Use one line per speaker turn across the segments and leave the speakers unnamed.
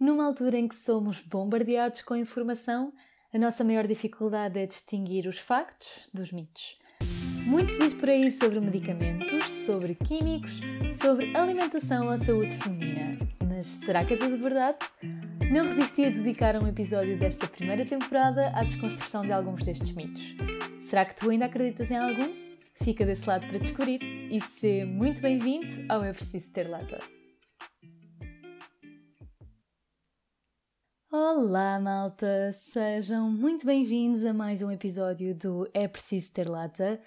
Numa altura em que somos bombardeados com informação, a nossa maior dificuldade é distinguir os factos dos mitos. Muito se diz por aí sobre medicamentos, sobre químicos, sobre alimentação ou saúde feminina. Mas será que é tudo verdade? Não resisti a dedicar um episódio desta primeira temporada à desconstrução de alguns destes mitos. Será que tu ainda acreditas em algum? Fica desse lado para descobrir e ser muito bem-vindo ao Eu Preciso Ter Lata. Olá, malta! Sejam muito bem-vindos a mais um episódio do É Preciso Ter Lata.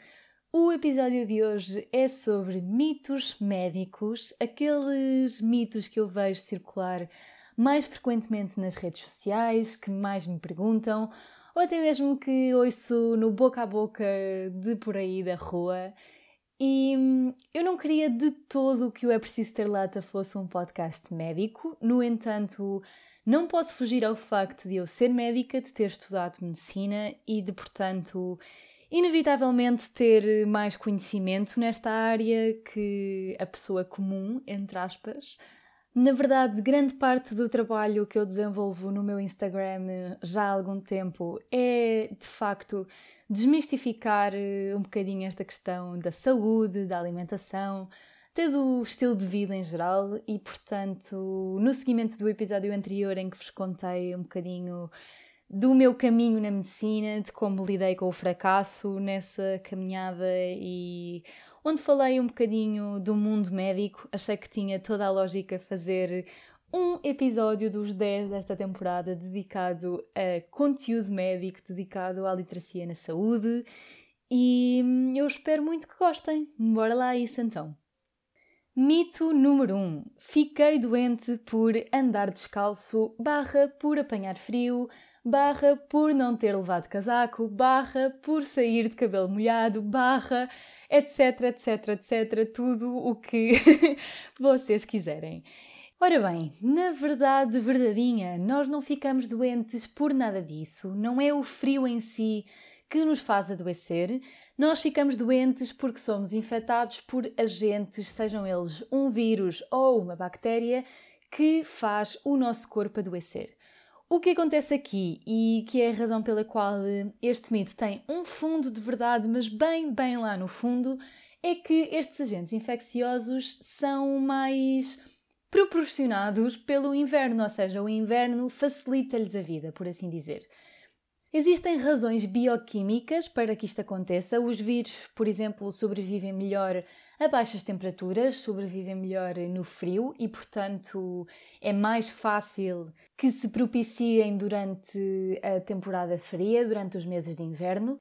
O episódio de hoje é sobre mitos médicos, aqueles mitos que eu vejo circular mais frequentemente nas redes sociais, que mais me perguntam, ou até mesmo que ouço no boca a boca de por aí da rua. E hum, eu não queria de todo que o É Preciso Ter Lata fosse um podcast médico, no entanto, não posso fugir ao facto de eu ser médica, de ter estudado medicina e de, portanto, inevitavelmente ter mais conhecimento nesta área que a pessoa comum, entre aspas. Na verdade, grande parte do trabalho que eu desenvolvo no meu Instagram já há algum tempo é, de facto, desmistificar eh, um bocadinho esta questão da saúde, da alimentação, até do estilo de vida em geral e, portanto, no seguimento do episódio anterior em que vos contei um bocadinho do meu caminho na medicina, de como lidei com o fracasso nessa caminhada e onde falei um bocadinho do mundo médico. Achei que tinha toda a lógica fazer um episódio dos 10 desta temporada dedicado a conteúdo médico, dedicado à literacia na saúde. E eu espero muito que gostem. Bora lá isso então. Mito número 1. Um. Fiquei doente por andar descalço, barra por apanhar frio, barra por não ter levado casaco, barra por sair de cabelo molhado, barra etc, etc, etc, tudo o que vocês quiserem. Ora bem, na verdade, verdadeinha, nós não ficamos doentes por nada disso, não é o frio em si que nos faz adoecer, nós ficamos doentes porque somos infectados por agentes, sejam eles um vírus ou uma bactéria, que faz o nosso corpo adoecer. O que acontece aqui, e que é a razão pela qual este mito tem um fundo de verdade, mas bem, bem lá no fundo, é que estes agentes infecciosos são mais proporcionados pelo inverno, ou seja, o inverno facilita-lhes a vida, por assim dizer. Existem razões bioquímicas para que isto aconteça. Os vírus, por exemplo, sobrevivem melhor a baixas temperaturas, sobrevivem melhor no frio e, portanto, é mais fácil que se propiciem durante a temporada fria, durante os meses de inverno.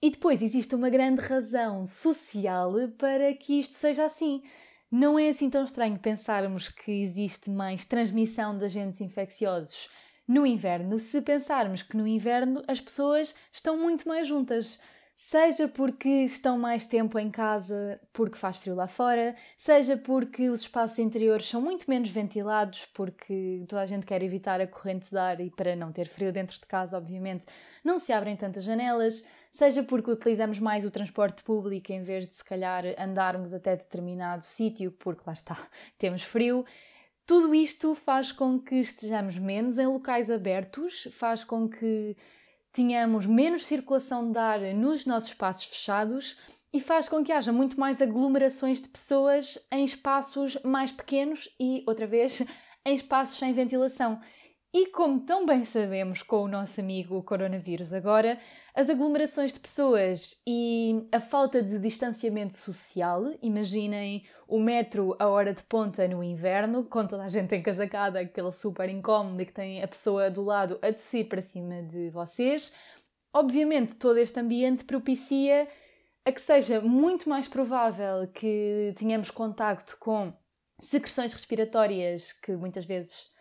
E depois existe uma grande razão social para que isto seja assim. Não é assim tão estranho pensarmos que existe mais transmissão de agentes infecciosos no inverno, se pensarmos que no inverno as pessoas estão muito mais juntas, seja porque estão mais tempo em casa porque faz frio lá fora, seja porque os espaços interiores são muito menos ventilados porque toda a gente quer evitar a corrente de ar e para não ter frio dentro de casa, obviamente, não se abrem tantas janelas, seja porque utilizamos mais o transporte público em vez de se calhar andarmos até determinado sítio porque lá está, temos frio. Tudo isto faz com que estejamos menos em locais abertos, faz com que tenhamos menos circulação de ar nos nossos espaços fechados e faz com que haja muito mais aglomerações de pessoas em espaços mais pequenos e, outra vez, em espaços sem ventilação. E como tão bem sabemos com o nosso amigo coronavírus agora, as aglomerações de pessoas e a falta de distanciamento social, imaginem o metro a hora de ponta no inverno, com toda a gente encasacada, aquele super incómodo que tem a pessoa do lado a tossir para cima de vocês. Obviamente, todo este ambiente propicia a que seja muito mais provável que tenhamos contacto com secreções respiratórias que muitas vezes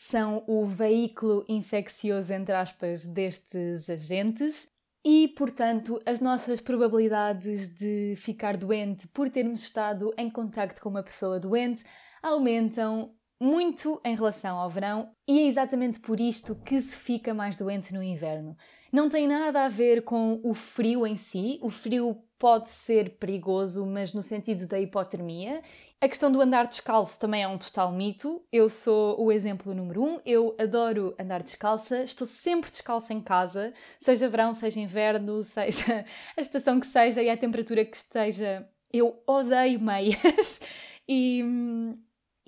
são o veículo infeccioso, entre aspas, destes agentes. E, portanto, as nossas probabilidades de ficar doente por termos estado em contacto com uma pessoa doente aumentam muito em relação ao verão e é exatamente por isto que se fica mais doente no inverno. Não tem nada a ver com o frio em si, o frio pode ser perigoso, mas no sentido da hipotermia. A questão do andar descalço também é um total mito. Eu sou o exemplo número um. Eu adoro andar descalça, estou sempre descalça em casa, seja verão, seja inverno, seja a estação que seja e a temperatura que esteja. Eu odeio meias e,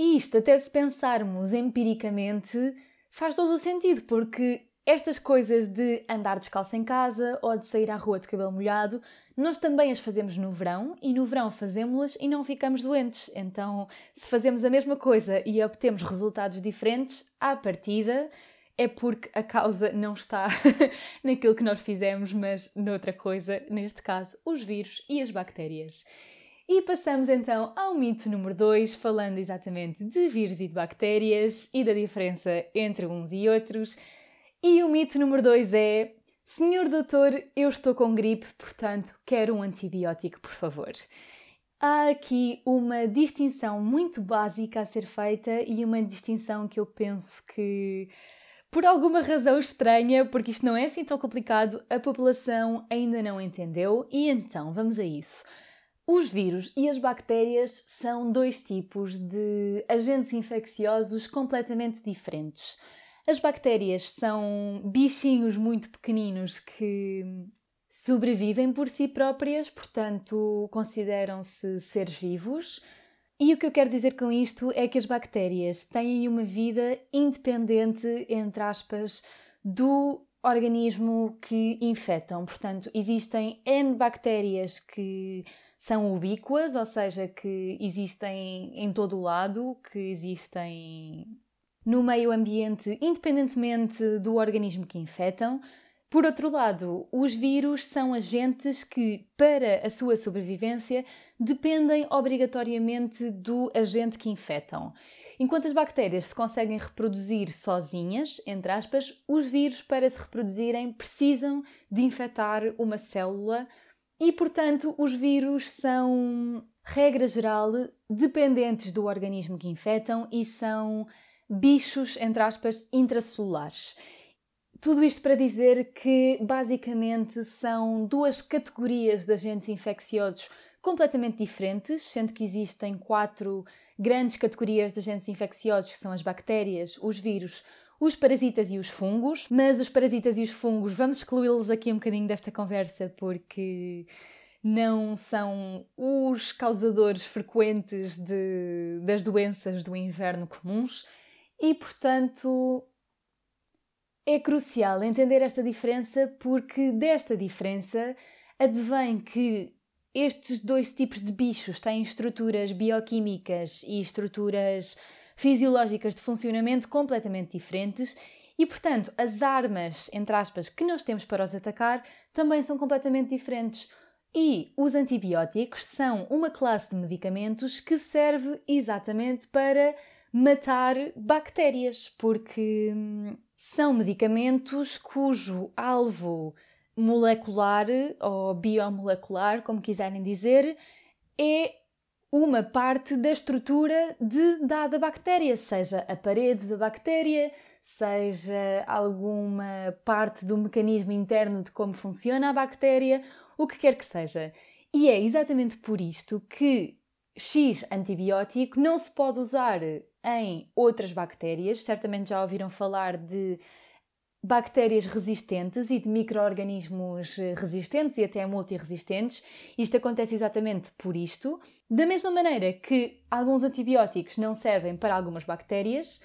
e isto, até se pensarmos empiricamente, faz todo o sentido, porque estas coisas de andar descalço em casa ou de sair à rua de cabelo molhado, nós também as fazemos no verão e no verão fazemos-las e não ficamos doentes. Então, se fazemos a mesma coisa e obtemos resultados diferentes, à partida é porque a causa não está naquilo que nós fizemos, mas noutra coisa, neste caso, os vírus e as bactérias. E passamos então ao mito número 2, falando exatamente de vírus e de bactérias e da diferença entre uns e outros. E o mito número 2 é: Senhor doutor, eu estou com gripe, portanto quero um antibiótico, por favor. Há aqui uma distinção muito básica a ser feita e uma distinção que eu penso que, por alguma razão estranha, porque isto não é assim tão complicado, a população ainda não entendeu e então vamos a isso. Os vírus e as bactérias são dois tipos de agentes infecciosos completamente diferentes. As bactérias são bichinhos muito pequeninos que sobrevivem por si próprias, portanto, consideram-se seres vivos. E o que eu quero dizer com isto é que as bactérias têm uma vida independente, entre aspas, do organismo que infectam. Portanto, existem N bactérias que são ubíquas, ou seja, que existem em todo o lado, que existem no meio ambiente, independentemente do organismo que infectam. Por outro lado, os vírus são agentes que, para a sua sobrevivência, dependem obrigatoriamente do agente que infectam. Enquanto as bactérias se conseguem reproduzir sozinhas, entre aspas, os vírus, para se reproduzirem, precisam de infectar uma célula e, portanto, os vírus são, regra geral, dependentes do organismo que infectam e são bichos, entre aspas, intracelulares. Tudo isto para dizer que, basicamente, são duas categorias de agentes infecciosos completamente diferentes, sendo que existem quatro grandes categorias de agentes infecciosos, que são as bactérias, os vírus, os parasitas e os fungos, mas os parasitas e os fungos vamos excluí-los aqui um bocadinho desta conversa porque não são os causadores frequentes de, das doenças do inverno comuns. E, portanto, é crucial entender esta diferença porque desta diferença advém que estes dois tipos de bichos têm estruturas bioquímicas e estruturas fisiológicas de funcionamento completamente diferentes e, portanto, as armas, entre aspas, que nós temos para os atacar também são completamente diferentes. E os antibióticos são uma classe de medicamentos que serve exatamente para matar bactérias, porque hum, são medicamentos cujo alvo molecular ou biomolecular, como quiserem dizer, é uma parte da estrutura de dada bactéria, seja a parede da bactéria, seja alguma parte do mecanismo interno de como funciona a bactéria, o que quer que seja. E é exatamente por isto que X antibiótico não se pode usar em outras bactérias. Certamente já ouviram falar de bactérias resistentes e de micro-organismos eh, resistentes e até multiresistentes. Isto acontece exatamente por isto. Da mesma maneira que alguns antibióticos não servem para algumas bactérias,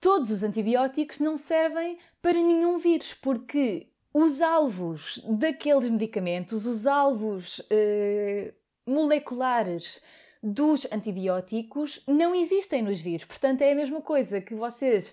todos os antibióticos não servem para nenhum vírus, porque os alvos daqueles medicamentos, os alvos eh, moleculares dos antibióticos, não existem nos vírus. Portanto, é a mesma coisa que vocês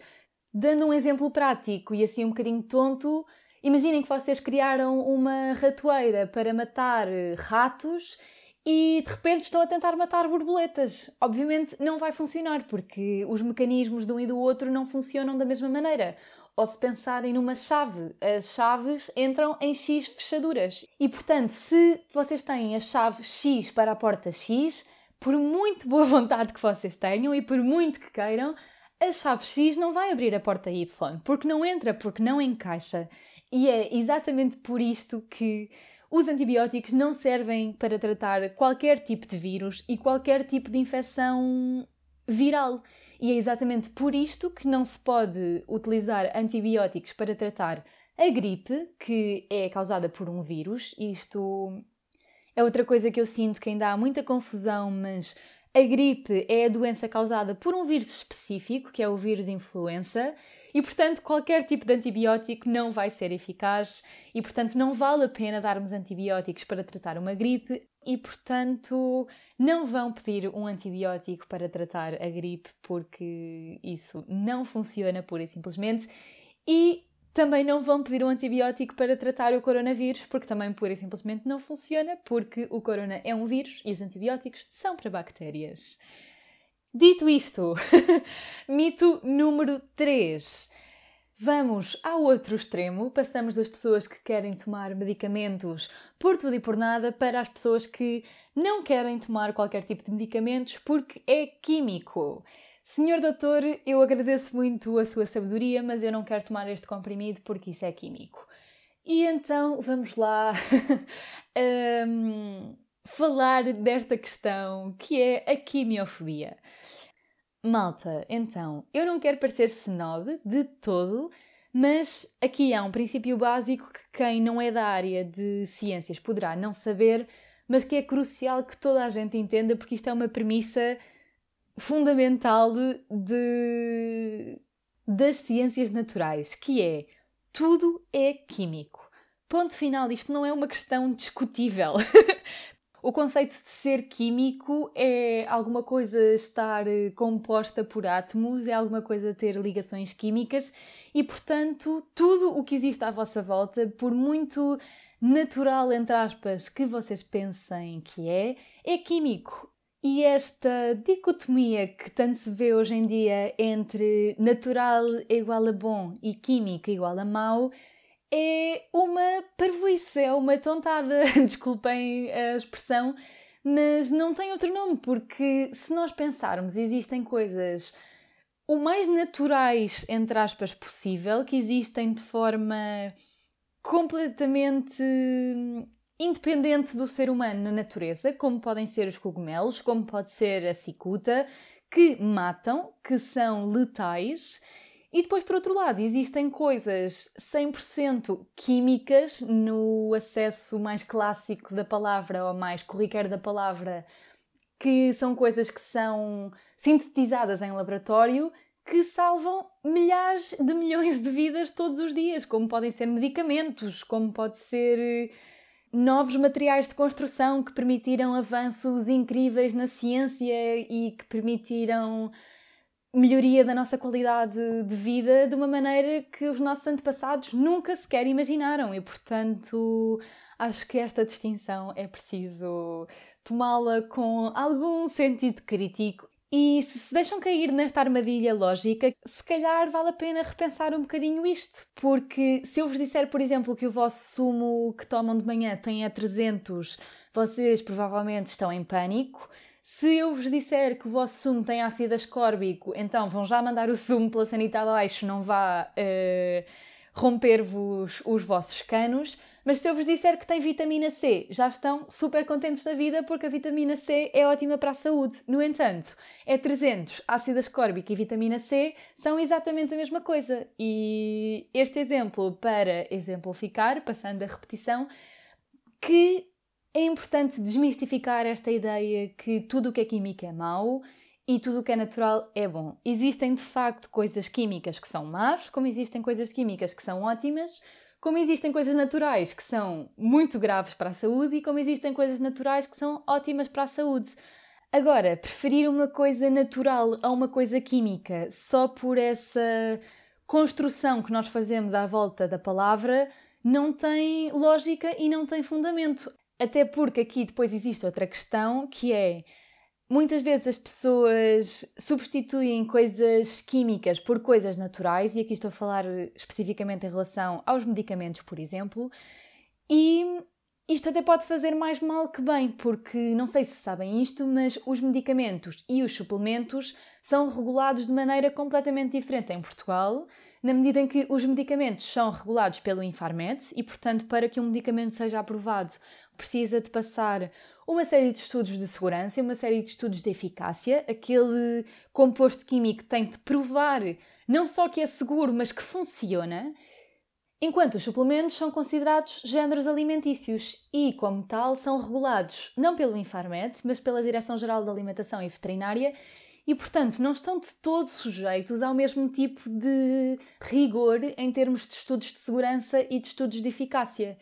Dando um exemplo prático e assim um bocadinho tonto, imaginem que vocês criaram uma ratoeira para matar ratos e de repente estão a tentar matar borboletas. Obviamente não vai funcionar porque os mecanismos de um e do outro não funcionam da mesma maneira. Ou se pensarem numa chave, as chaves entram em X fechaduras. E portanto, se vocês têm a chave X para a porta X, por muito boa vontade que vocês tenham e por muito que queiram, a chave X não vai abrir a porta Y, porque não entra, porque não encaixa. E é exatamente por isto que os antibióticos não servem para tratar qualquer tipo de vírus e qualquer tipo de infecção viral. E é exatamente por isto que não se pode utilizar antibióticos para tratar a gripe, que é causada por um vírus. Isto é outra coisa que eu sinto que ainda há muita confusão, mas a gripe é a doença causada por um vírus específico, que é o vírus influenza, e portanto qualquer tipo de antibiótico não vai ser eficaz e portanto não vale a pena darmos antibióticos para tratar uma gripe e portanto não vão pedir um antibiótico para tratar a gripe porque isso não funciona pura e simplesmente. E também não vão pedir um antibiótico para tratar o coronavírus, porque também pura e simplesmente não funciona, porque o corona é um vírus e os antibióticos são para bactérias. Dito isto, mito número 3. Vamos ao outro extremo, passamos das pessoas que querem tomar medicamentos por tudo e por nada para as pessoas que não querem tomar qualquer tipo de medicamentos porque é químico. Senhor doutor, eu agradeço muito a sua sabedoria, mas eu não quero tomar este comprimido porque isso é químico. E então vamos lá um, falar desta questão que é a quimiofobia. Malta, então, eu não quero parecer snob de todo, mas aqui há um princípio básico que quem não é da área de ciências poderá não saber, mas que é crucial que toda a gente entenda, porque isto é uma premissa fundamental de, das ciências naturais, que é tudo é químico. Ponto final, isto não é uma questão discutível. o conceito de ser químico é alguma coisa estar eh, composta por átomos, é alguma coisa ter ligações químicas e, portanto, tudo o que existe à vossa volta, por muito natural, entre aspas, que vocês pensem que é, é químico. E esta dicotomia que tanto se vê hoje em dia entre natural igual a bom e químico é igual a mau é uma parvoíce, é uma tontada, desculpem a expressão, mas não tem outro nome, porque se nós pensarmos, existem coisas o mais naturais, entre aspas, possível, que existem de forma completamente independente do ser humano na natureza, como podem ser os cogumelos, como pode ser a cicuta, que matam, que são letais. E depois, por outro lado, existem coisas 100% químicas no acesso mais clássico da palavra ou mais corriqueiro da palavra, que são coisas que são sintetizadas em laboratório que salvam milhares de milhões de vidas todos os dias, como podem ser medicamentos, como pode ser novos materiais de construção que permitiram avanços incríveis na ciência e que permitiram melhoria da nossa qualidade de vida de uma maneira que os nossos antepassados nunca sequer imaginaram. E, portanto, acho que esta distinção é preciso tomá-la com algum sentido crítico e se se deixam cair nesta armadilha lógica, se calhar vale a pena repensar um bocadinho isto. Porque se eu vos disser, por exemplo, que o vosso sumo que tomam de manhã tem a 300, vocês provavelmente estão em pânico. Se eu vos disser que o vosso sumo tem ácido ascórbico, então vão já mandar o sumo pela sanita abaixo, não vá uh, romper-vos os vossos canos. Mas se eu vos disser que tem vitamina C, já estão super contentes da vida porque a vitamina C é ótima para a saúde. No entanto, é 300, ácido ascórbico e vitamina C são exatamente a mesma coisa. E este exemplo, para exemplificar, passando a repetição, que é importante desmistificar esta ideia que tudo o que é química é mau e tudo o que é natural é bom. Existem de facto coisas químicas que são más, como existem coisas químicas que são ótimas como existem coisas naturais que são muito graves para a saúde e como existem coisas naturais que são ótimas para a saúde. Agora, preferir uma coisa natural a uma coisa química só por essa construção que nós fazemos à volta da palavra não tem lógica e não tem fundamento. Até porque aqui depois existe outra questão que é Muitas vezes as pessoas substituem coisas químicas por coisas naturais, e aqui estou a falar especificamente em relação aos medicamentos, por exemplo, e isto até pode fazer mais mal que bem, porque não sei se sabem isto, mas os medicamentos e os suplementos são regulados de maneira completamente diferente em Portugal, na medida em que os medicamentos são regulados pelo Infarmed e, portanto, para que um medicamento seja aprovado, precisa de passar uma série de estudos de segurança uma série de estudos de eficácia. Aquele composto químico tem de provar não só que é seguro, mas que funciona enquanto os suplementos são considerados géneros alimentícios e, como tal, são regulados não pelo Infarmed, mas pela Direção-Geral da Alimentação e Veterinária e, portanto, não estão de todo sujeitos ao mesmo tipo de rigor em termos de estudos de segurança e de estudos de eficácia.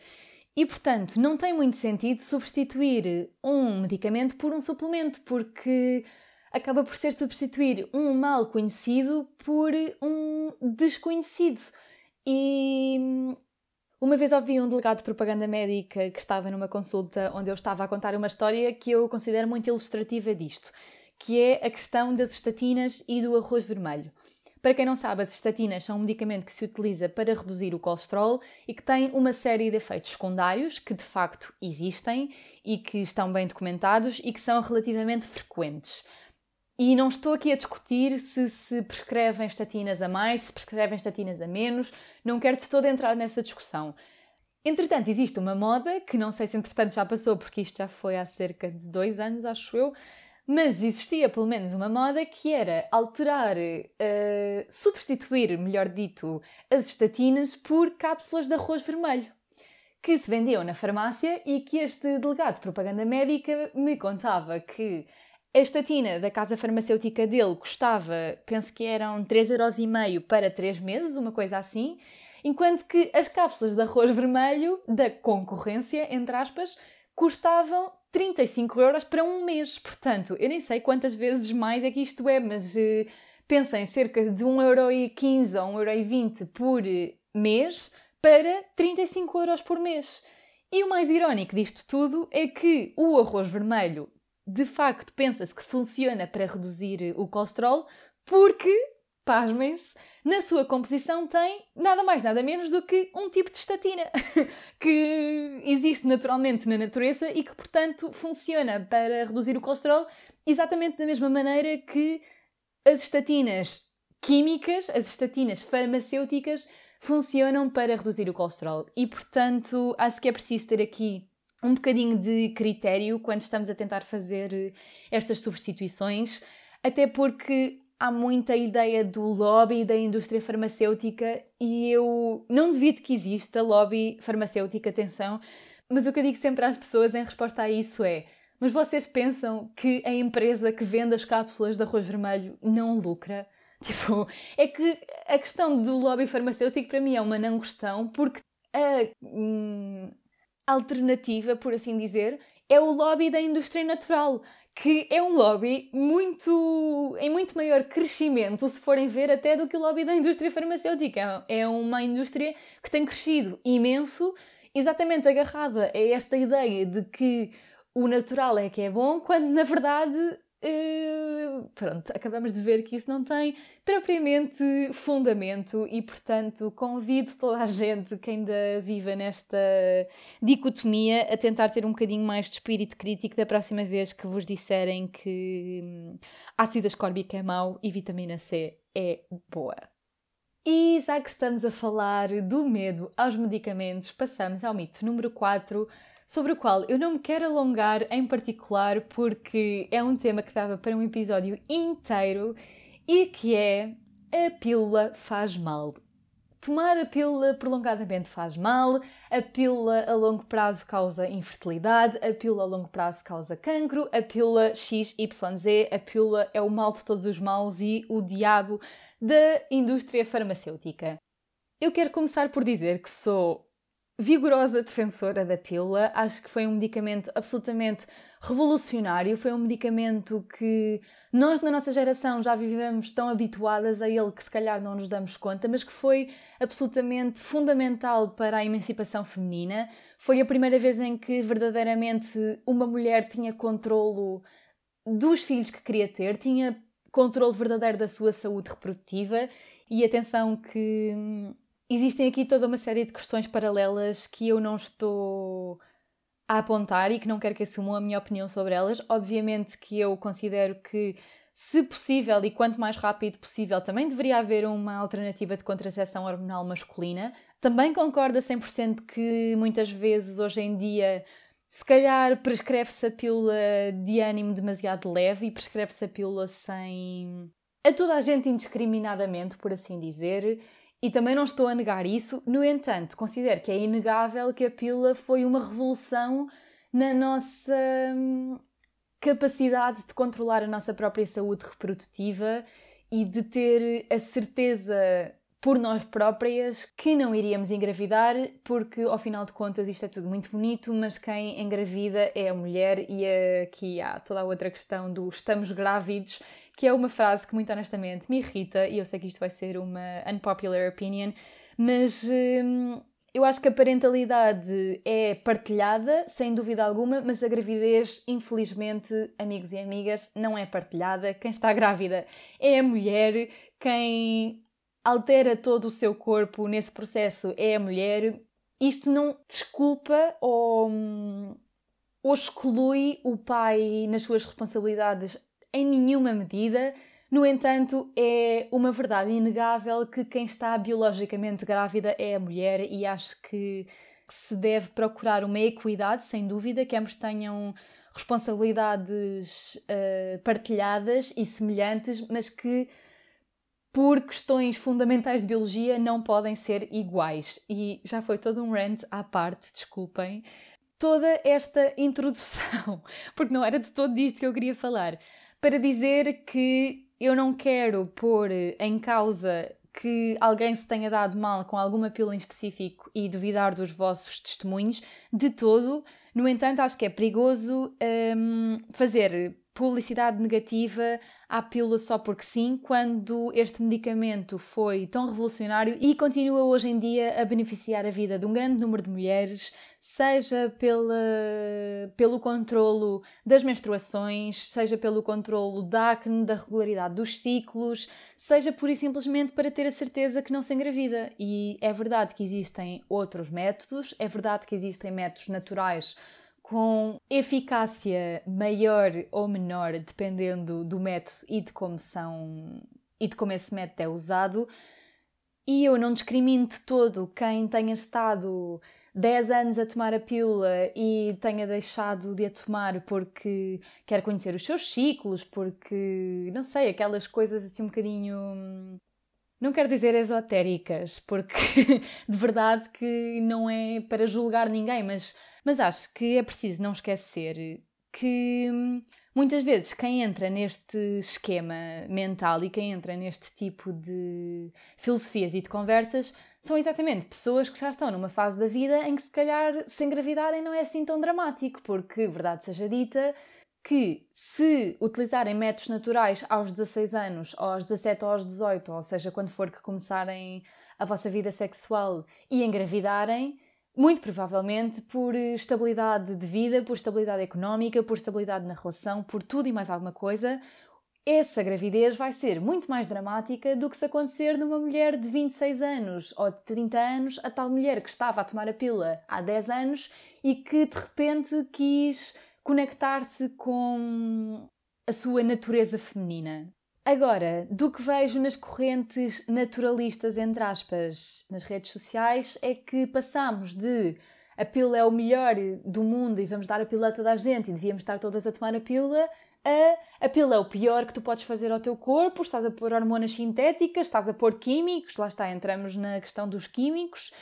E, portanto, não tem muito sentido substituir um medicamento por um suplemento, porque acaba por ser substituir um mal conhecido por um desconhecido. E uma vez ouvi um delegado de propaganda médica que estava numa consulta onde eu estava a contar uma história que eu considero muito ilustrativa disto, que é a questão das estatinas e do arroz vermelho. Para quem não sabe, as estatinas são um medicamento que se utiliza para reduzir o colesterol e que tem uma série de efeitos secundários que de facto existem e que estão bem documentados e que são relativamente frequentes. E não estou aqui a discutir se se prescrevem estatinas a mais, se prescrevem estatinas a menos, não quero de todo entrar nessa discussão. Entretanto, existe uma moda, que não sei se entretanto já passou, porque isto já foi há cerca de dois anos, acho eu, mas existia pelo menos uma moda que era alterar, uh, substituir, melhor dito, as estatinas por cápsulas de arroz vermelho, que se vendiam na farmácia e que este delegado de propaganda médica me contava que a estatina da casa farmacêutica dele custava, penso que eram 3,5€ para 3 meses, uma coisa assim, enquanto que as cápsulas de arroz vermelho da concorrência, entre aspas, custavam 35 euros para um mês. Portanto, eu nem sei quantas vezes mais é que isto é, mas uh, pensem cerca de 1,15€ ou 1,20€ por mês para 35 euros por mês. E o mais irónico disto tudo é que o arroz vermelho de facto pensa-se que funciona para reduzir o colesterol, porque, pasmem-se, na sua composição tem nada mais, nada menos do que um tipo de estatina que existe naturalmente na natureza e que, portanto, funciona para reduzir o colesterol exatamente da mesma maneira que as estatinas químicas, as estatinas farmacêuticas, funcionam para reduzir o colesterol. E, portanto, acho que é preciso ter aqui um bocadinho de critério quando estamos a tentar fazer estas substituições, até porque há muita ideia do lobby da indústria farmacêutica e eu não devido que exista lobby farmacêutica, atenção, mas o que eu digo sempre às pessoas em resposta a isso é: mas vocês pensam que a empresa que vende as cápsulas de arroz vermelho não lucra? Tipo, é que a questão do lobby farmacêutico para mim é uma não questão, porque a, hum, alternativa, por assim dizer, é o lobby da indústria natural, que é um lobby muito em muito maior crescimento, se forem ver, até do que o lobby da indústria farmacêutica. É uma indústria que tem crescido imenso, exatamente agarrada a esta ideia de que o natural é que é bom, quando na verdade Uh, pronto, acabamos de ver que isso não tem propriamente fundamento e, portanto, convido toda a gente que ainda viva nesta dicotomia a tentar ter um bocadinho mais de espírito crítico da próxima vez que vos disserem que hum, ácido ascórbico é mau e vitamina C é boa. E já que estamos a falar do medo aos medicamentos, passamos ao mito número 4 sobre o qual eu não me quero alongar em particular porque é um tema que dava para um episódio inteiro e que é a pílula faz mal. Tomar a pílula prolongadamente faz mal, a pílula a longo prazo causa infertilidade, a pílula a longo prazo causa cancro, a pílula XYZ, a pílula é o mal de todos os males e o diabo da indústria farmacêutica. Eu quero começar por dizer que sou vigorosa defensora da pílula. Acho que foi um medicamento absolutamente revolucionário. Foi um medicamento que nós, na nossa geração, já vivemos tão habituadas a ele que se calhar não nos damos conta, mas que foi absolutamente fundamental para a emancipação feminina. Foi a primeira vez em que verdadeiramente uma mulher tinha controlo dos filhos que queria ter, tinha controle verdadeiro da sua saúde reprodutiva e atenção que hum, existem aqui toda uma série de questões paralelas que eu não estou a apontar e que não quero que assumam a minha opinião sobre elas. Obviamente que eu considero que, se possível e quanto mais rápido possível, também deveria haver uma alternativa de contracepção hormonal masculina. Também concordo a 100% que muitas vezes hoje em dia se calhar prescreve-se a pílula de ânimo demasiado leve e prescreve-se a pílula sem. a toda a gente indiscriminadamente, por assim dizer. E também não estou a negar isso, no entanto, considero que é inegável que a pílula foi uma revolução na nossa hum, capacidade de controlar a nossa própria saúde reprodutiva e de ter a certeza por nós próprias que não iríamos engravidar, porque ao final de contas isto é tudo muito bonito, mas quem engravida é a mulher, e aqui há toda a outra questão do estamos grávidos, que é uma frase que muito honestamente me irrita, e eu sei que isto vai ser uma unpopular opinion, mas hum, eu acho que a parentalidade é partilhada, sem dúvida alguma, mas a gravidez, infelizmente, amigos e amigas, não é partilhada. Quem está grávida é a mulher, quem altera todo o seu corpo nesse processo é a mulher, isto não desculpa ou, ou exclui o pai nas suas responsabilidades em nenhuma medida. No entanto, é uma verdade inegável que quem está biologicamente grávida é a mulher e acho que, se deve procurar uma equidade, sem dúvida, que ambos tenham responsabilidades uh, partilhadas e semelhantes, mas que por questões fundamentais de biologia, não podem ser iguais. E já foi todo um rant à parte, desculpem. Toda esta introdução, porque não era de todo disto que eu queria falar, para dizer que eu não quero pôr em causa que alguém se tenha dado mal com alguma pílula em específico e duvidar dos vossos testemunhos, de todo. No entanto, acho que é perigoso hum, fazer publicidade negativa à pílula só porque sim, quando este medicamento foi tão revolucionário e continua hoje em dia a beneficiar a vida de um grande número de mulheres, seja pela, pelo controlo das menstruações, seja pelo controlo da acne, da regularidade dos ciclos, seja pura e simplesmente para ter a certeza que não se engravida. E é verdade que existem outros métodos, é verdade que existem métodos naturais com eficácia maior ou menor, dependendo do método e de como são e de como esse método é usado. E eu não discrimino de todo quem tenha estado 10 anos a tomar a pílula e tenha deixado de a tomar porque quer conhecer os seus ciclos, porque, não sei, aquelas coisas assim um bocadinho. Não quero dizer esotéricas, porque de verdade que não é para julgar ninguém, mas mas acho que é preciso não esquecer que hum, muitas vezes quem entra neste esquema mental e quem entra neste tipo de filosofias e de conversas são exatamente pessoas que já estão numa fase da vida em que se calhar se engravidarem não é assim tão dramático, porque, verdade seja dita, que se utilizarem métodos naturais aos 16 anos, ou aos 17 ou aos 18, ou seja, quando for que começarem a vossa vida sexual e engravidarem, muito provavelmente por estabilidade de vida, por estabilidade económica, por estabilidade na relação, por tudo e mais alguma coisa, essa gravidez vai ser muito mais dramática do que se acontecer numa mulher de 26 anos ou de 30 anos, a tal mulher que estava a tomar a pílula há 10 anos e que de repente quis conectar-se com a sua natureza feminina. Agora, do que vejo nas correntes naturalistas, entre aspas, nas redes sociais, é que passamos de a pílula é o melhor do mundo e vamos dar a pílula a toda a gente e devíamos estar todas a tomar a pílula, a a pílula é o pior que tu podes fazer ao teu corpo, estás a pôr hormonas sintéticas, estás a pôr químicos, lá está, entramos na questão dos químicos,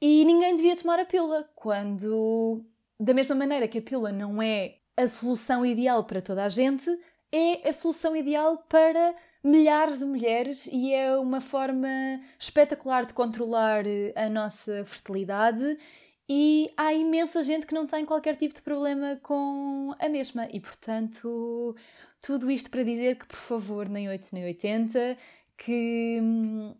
e ninguém devia tomar a pílula, quando, da mesma maneira que a pílula não é a solução ideal para toda a gente, é a solução ideal para milhares de mulheres e é uma forma espetacular de controlar eh, a nossa fertilidade. E há imensa gente que não tem qualquer tipo de problema com a mesma. E portanto tudo isto para dizer que por favor nem 8 nem 80 que hum,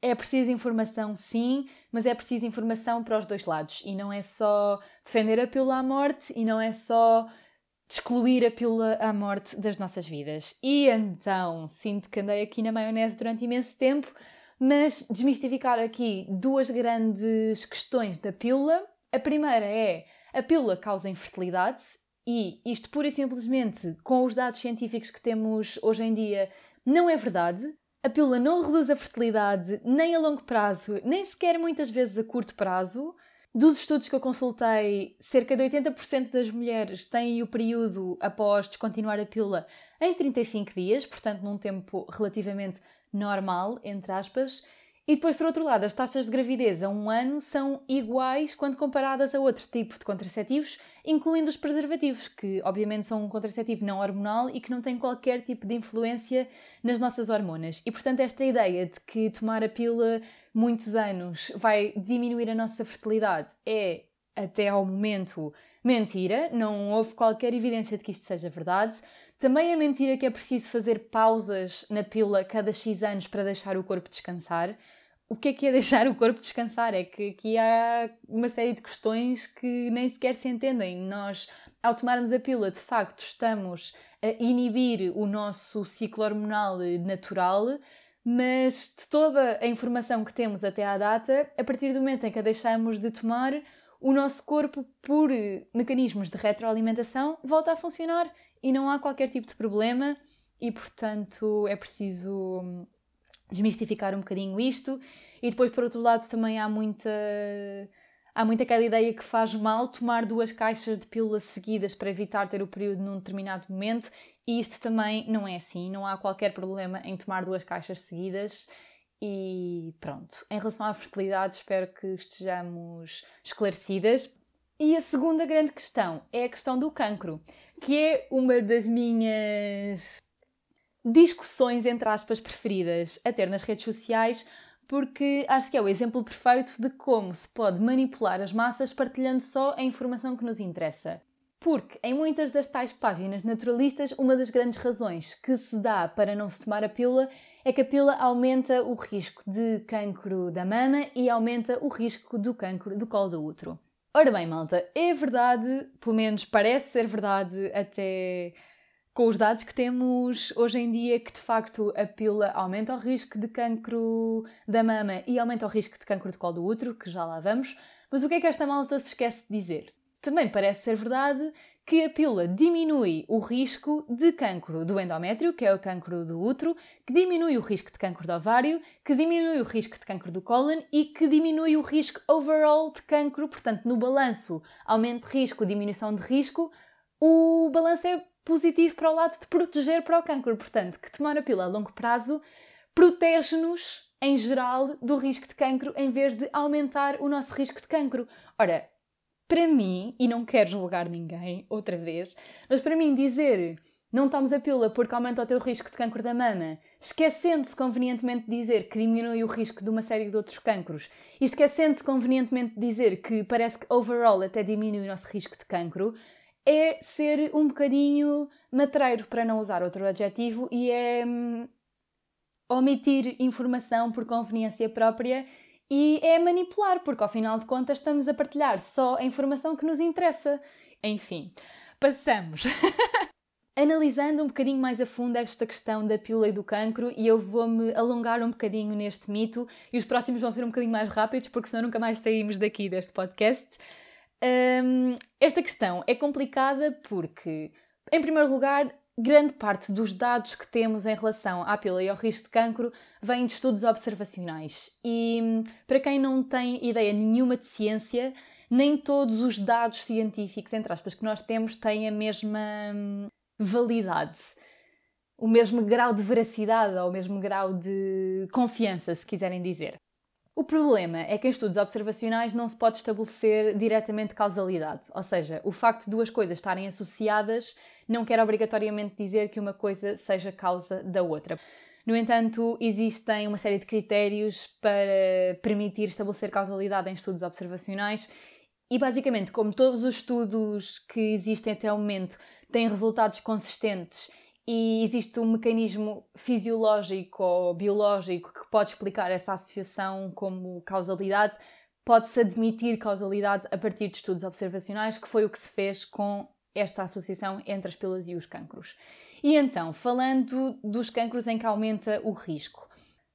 é preciso informação sim, mas é preciso informação para os dois lados. E não é só defender a pílula à morte e não é só de excluir a pílula à morte das nossas vidas. E então, sinto que andei aqui na maionese durante imenso tempo, mas desmistificar aqui duas grandes questões da pílula. A primeira é a pílula causa infertilidade e isto pura e simplesmente com os dados científicos que temos hoje em dia não é verdade. A pílula não reduz a fertilidade nem a longo prazo, nem sequer muitas vezes a curto prazo. Dos estudos que eu consultei, cerca de 80% das mulheres têm o período após descontinuar a pílula em 35 dias, portanto, num tempo relativamente normal, entre aspas. E depois, por outro lado, as taxas de gravidez a um ano são iguais quando comparadas a outro tipo de contraceptivos, incluindo os preservativos, que obviamente são um contraceptivo não hormonal e que não tem qualquer tipo de influência nas nossas hormonas. E portanto, esta ideia de que tomar a pílula muitos anos vai diminuir a nossa fertilidade é, até ao momento, mentira. Não houve qualquer evidência de que isto seja verdade. Também é mentira que é preciso fazer pausas na pílula cada X anos para deixar o corpo descansar. O que é que é deixar o corpo descansar? É que aqui há uma série de questões que nem sequer se entendem. Nós, ao tomarmos a pílula, de facto, estamos a inibir o nosso ciclo hormonal natural, mas de toda a informação que temos até à data, a partir do momento em que a deixamos de tomar, o nosso corpo, por mecanismos de retroalimentação, volta a funcionar e não há qualquer tipo de problema e, portanto, é preciso hum, desmistificar um bocadinho isto. E depois, por outro lado, também há muita. Há muita aquela ideia que faz mal tomar duas caixas de pílulas seguidas para evitar ter o período num determinado momento, e isto também não é assim, não há qualquer problema em tomar duas caixas seguidas. E pronto. Em relação à fertilidade, espero que estejamos esclarecidas. E a segunda grande questão é a questão do cancro, que é uma das minhas discussões, entre aspas, preferidas a ter nas redes sociais, porque acho que é o exemplo perfeito de como se pode manipular as massas partilhando só a informação que nos interessa. Porque em muitas das tais páginas naturalistas, uma das grandes razões que se dá para não se tomar a pílula é que a pílula aumenta o risco de cancro da mama e aumenta o risco do cancro do colo do útero. Ora bem, malta, é verdade, pelo menos parece ser verdade, até com os dados que temos hoje em dia, que de facto a pílula aumenta o risco de cancro da mama e aumenta o risco de cancro de colo do útero, que já lá vamos. Mas o que é que esta malta se esquece de dizer? Também parece ser verdade que a pílula diminui o risco de cancro do endométrio, que é o cancro do útero, que diminui o risco de cancro do ovário, que diminui o risco de cancro do cólon e que diminui o risco overall de cancro. Portanto, no balanço aumento de risco, diminuição de risco, o balanço é positivo para o lado de proteger para o cancro. Portanto, que tomar a pílula a longo prazo protege-nos em geral do risco de cancro em vez de aumentar o nosso risco de cancro. Ora, para mim, e não quero julgar ninguém, outra vez, mas para mim dizer não tomes a pílula porque aumenta o teu risco de cancro da mama, esquecendo-se convenientemente de dizer que diminui o risco de uma série de outros cancros, e esquecendo-se convenientemente de dizer que parece que overall até diminui o nosso risco de cancro, é ser um bocadinho matreiro, para não usar outro adjetivo, e é hum, omitir informação por conveniência própria e é manipular, porque ao final de contas estamos a partilhar só a informação que nos interessa. Enfim, passamos. Analisando um bocadinho mais a fundo esta questão da pílula e do cancro, e eu vou-me alongar um bocadinho neste mito, e os próximos vão ser um bocadinho mais rápidos, porque senão nunca mais saímos daqui deste podcast. Um, esta questão é complicada porque, em primeiro lugar, grande parte dos dados que temos em relação à pílula e ao risco de cancro vêm de estudos observacionais. E para quem não tem ideia nenhuma de ciência, nem todos os dados científicos, entre aspas, que nós temos têm a mesma hum, validade, o mesmo grau de veracidade ou o mesmo grau de confiança, se quiserem dizer. O problema é que em estudos observacionais não se pode estabelecer diretamente causalidade, ou seja, o facto de duas coisas estarem associadas não quer obrigatoriamente dizer que uma coisa seja causa da outra. No entanto, existem uma série de critérios para permitir estabelecer causalidade em estudos observacionais e, basicamente, como todos os estudos que existem até o momento têm resultados consistentes e existe um mecanismo fisiológico ou biológico que pode explicar essa associação como causalidade, pode-se admitir causalidade a partir de estudos observacionais, que foi o que se fez com esta associação entre as pílulas e os cancros. E então, falando dos cancros em que aumenta o risco.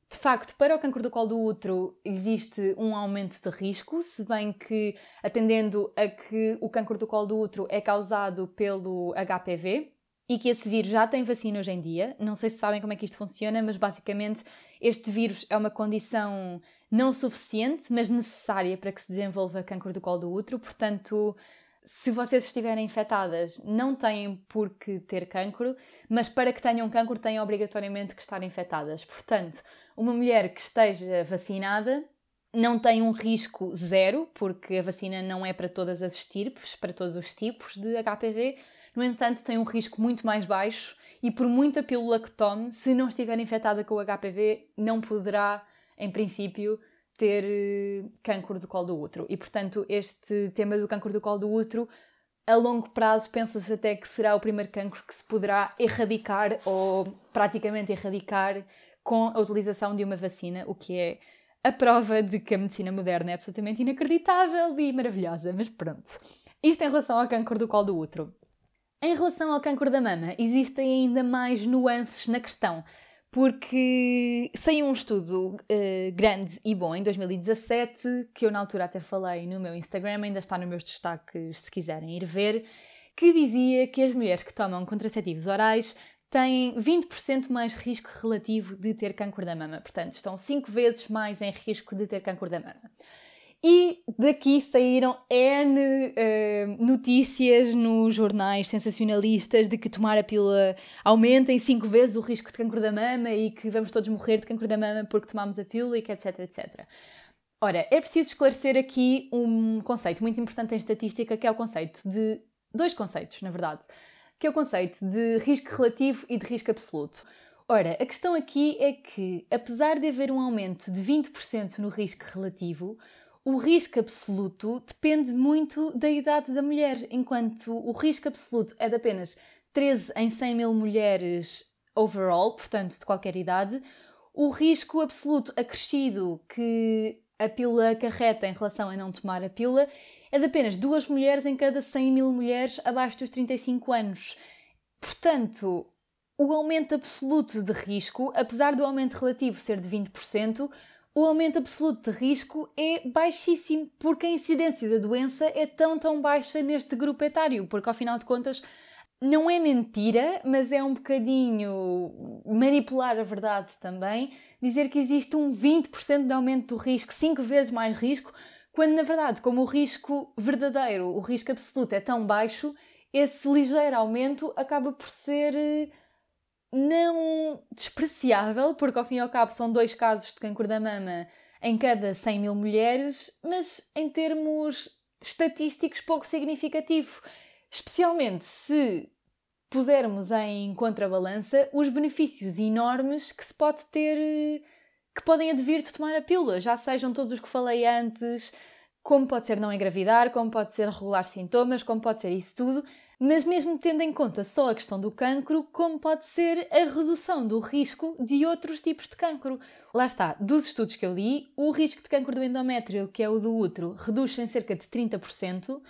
de facto, para o cancro do colo do útero existe um aumento de risco, se bem que, atendendo a que o cancro do colo do útero é causado pelo HPV e que esse vírus já tem vacina hoje em dia. Não sei se sabem como é que isto funciona, mas basicamente este vírus é uma condição não suficiente, mas necessária para que se desenvolva cancro do colo do útero, portanto se vocês estiverem infectadas, não têm por que ter cancro, mas para que tenham cancro têm obrigatoriamente que estar infectadas. Portanto, uma mulher que esteja vacinada não tem um risco zero, porque a vacina não é para todas as estirpes, para todos os tipos de HPV. No entanto, tem um risco muito mais baixo e por muita pílula que tome, se não estiver infectada com o HPV, não poderá, em princípio, ter eh, cancro do colo do útero. E, portanto, este tema do cancro do colo do útero, a longo prazo, pensa-se até que será o primeiro cancro que se poderá erradicar ou praticamente erradicar com a utilização de uma vacina, o que é a prova de que a medicina moderna é absolutamente inacreditável e maravilhosa. Mas pronto. Isto em relação ao cancro do colo do útero. Em relação ao cancro da mama, existem ainda mais nuances na questão porque saiu um estudo uh, grande e bom em 2017, que eu na altura até falei no meu Instagram, ainda está nos meus destaques se quiserem ir ver, que dizia que as mulheres que tomam contraceptivos orais têm 20% mais risco relativo de ter câncer da mama. Portanto, estão 5 vezes mais em risco de ter câncer da mama. E daqui saíram N uh, notícias nos jornais sensacionalistas de que tomar a pílula aumenta em 5 vezes o risco de cancro da mama e que vamos todos morrer de cancro da mama porque tomamos a pílula e que etc, etc. Ora, é preciso esclarecer aqui um conceito muito importante em estatística, que é o conceito de. dois conceitos, na verdade, que é o conceito de risco relativo e de risco absoluto. Ora, a questão aqui é que, apesar de haver um aumento de 20% no risco relativo, o risco absoluto depende muito da idade da mulher, enquanto o risco absoluto é de apenas 13 em 100 mil mulheres overall, portanto, de qualquer idade, o risco absoluto acrescido que a pílula acarreta em relação a não tomar a pílula é de apenas duas mulheres em cada 100 mil mulheres abaixo dos 35 anos. Portanto, o aumento absoluto de risco, apesar do aumento relativo ser de 20%, o aumento absoluto de risco é baixíssimo, porque a incidência da doença é tão, tão baixa neste grupo etário, porque ao final de contas não é mentira, mas é um bocadinho manipular a verdade também, dizer que existe um 20% de aumento do risco, 5 vezes mais risco, quando na verdade, como o risco verdadeiro, o risco absoluto é tão baixo, esse ligeiro aumento acaba por ser eh, não despreciável, porque ao fim e ao cabo são dois casos de câncer da mama em cada 100 mil mulheres, mas em termos estatísticos pouco significativo, especialmente se pusermos em contrabalança os benefícios enormes que se pode ter, que podem advir de tomar a pílula, já sejam todos os que falei antes, como pode ser não engravidar, como pode ser regular sintomas, como pode ser isso tudo, mas mesmo tendo em conta só a questão do cancro, como pode ser a redução do risco de outros tipos de cancro. Lá está, dos estudos que eu li, o risco de cancro do endométrio, que é o do útero, reduz em cerca de 30%,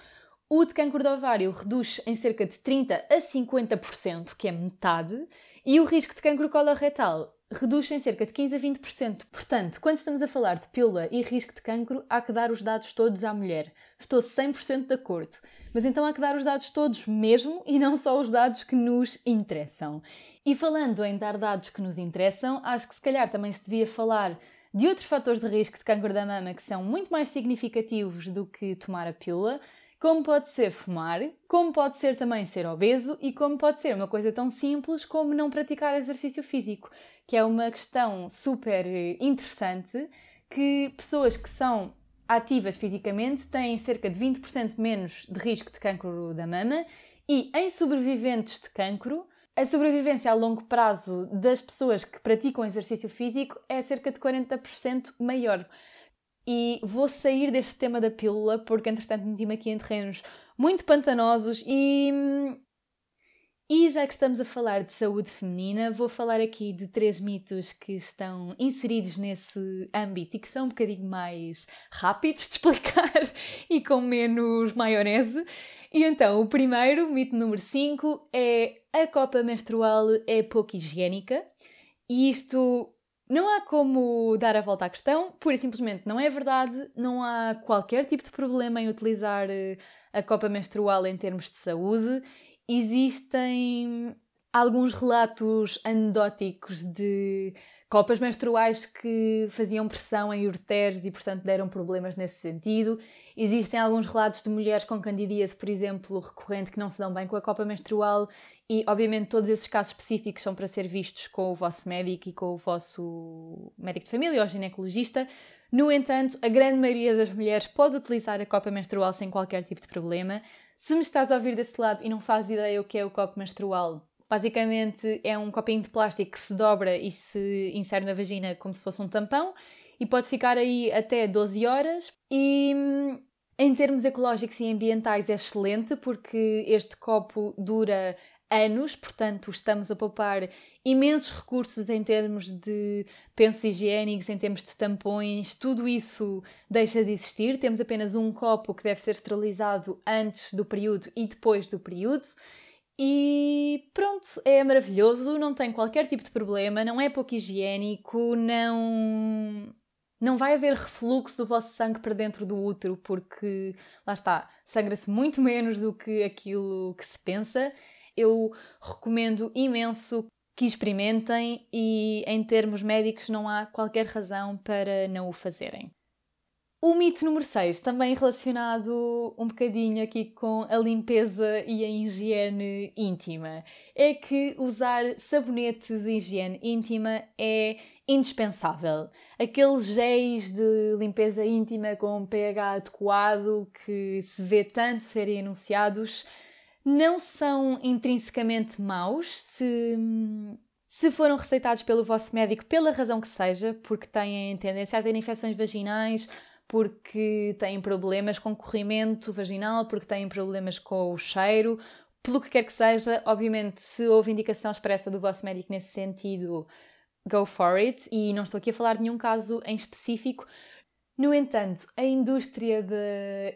o de cancro do ovário reduz em cerca de 30 a 50%, que é metade, e o risco de cancro coloretal reduz em cerca de 15 a 20%. Portanto, quando estamos a falar de pílula e risco de cancro, há que dar os dados todos à mulher. Estou 100% de acordo. Mas então há que dar os dados todos mesmo e não só os dados que nos interessam. E falando em dar dados que nos interessam, acho que se calhar também se devia falar de outros fatores de risco de câncer da mama que são muito mais significativos do que tomar a pílula, como pode ser fumar, como pode ser também ser obeso e como pode ser uma coisa tão simples como não praticar exercício físico, que é uma questão super interessante que pessoas que são ativas fisicamente têm cerca de 20% menos de risco de cancro da mama e em sobreviventes de cancro, a sobrevivência a longo prazo das pessoas que praticam exercício físico é cerca de 40% maior. E vou sair deste tema da pílula porque, entretanto, meti-me aqui em terrenos muito pantanosos e e já que estamos a falar de saúde feminina, vou falar aqui de três mitos que estão inseridos nesse âmbito e que são um bocadinho mais rápidos de explicar e com menos maionese. E então, o primeiro, mito número 5, é a copa menstrual é pouco higiênica. E isto Não há como dar a volta à questão, pura e simplesmente não é verdade, não há qualquer tipo de problema em utilizar eh, a copa menstrual em termos de saúde. Existem alguns relatos anedóticos de copas menstruais que faziam pressão em ureteres e, portanto, deram problemas nesse sentido. Existem alguns relatos de mulheres com candidíase, por exemplo, recorrente, que não se dão bem com a copa menstrual, e, obviamente, todos esses casos específicos são para ser vistos com o vosso médico e com o vosso médico de família ou ginecologista. No entanto, a grande maioria das mulheres pode utilizar a copa menstrual sem qualquer tipo de problema. Se me estás a ouvir desse lado e não fazes ideia o que é o copo menstrual, Basicamente é um copinho de plástico que se dobra e se insere na vagina como se fosse um tampão e pode ficar aí até 12 horas. E hum, em termos ecológicos e ambientais é excelente porque este copo dura anos, portanto estamos a poupar imensos recursos em termos de pensos higiênicos, em termos de tampões, tudo isso deixa de existir. Temos apenas um copo que deve ser esterilizado antes do período e depois do período. E pronto, é maravilhoso, não tem qualquer tipo de problema, não é pouco higiênico, não. Não vai haver refluxo do vosso sangue para dentro do útero, porque lá está, sangra-se muito menos do que aquilo que se pensa. Eu recomendo imenso que experimentem e, em termos médicos, não há qualquer razão para não o fazerem. O mito número 6, também relacionado um bocadinho aqui com a limpeza e a higiene íntima, é que usar sabonete de higiene íntima é indispensável. Aqueles géis de limpeza íntima com pH adequado que se vê tanto serem anunciados não são intrinsecamente maus se se foram receitados pelo vosso médico pela razão que seja, porque têm tendência a ter infecções vaginais porque têm problemas com corrimento vaginal, porque têm problemas com o cheiro, pelo que quer que seja, obviamente, se houve indicação expressa do vosso médico nesse sentido, go for it. E não estou aqui a falar de nenhum caso em específico. No entanto, a indústria da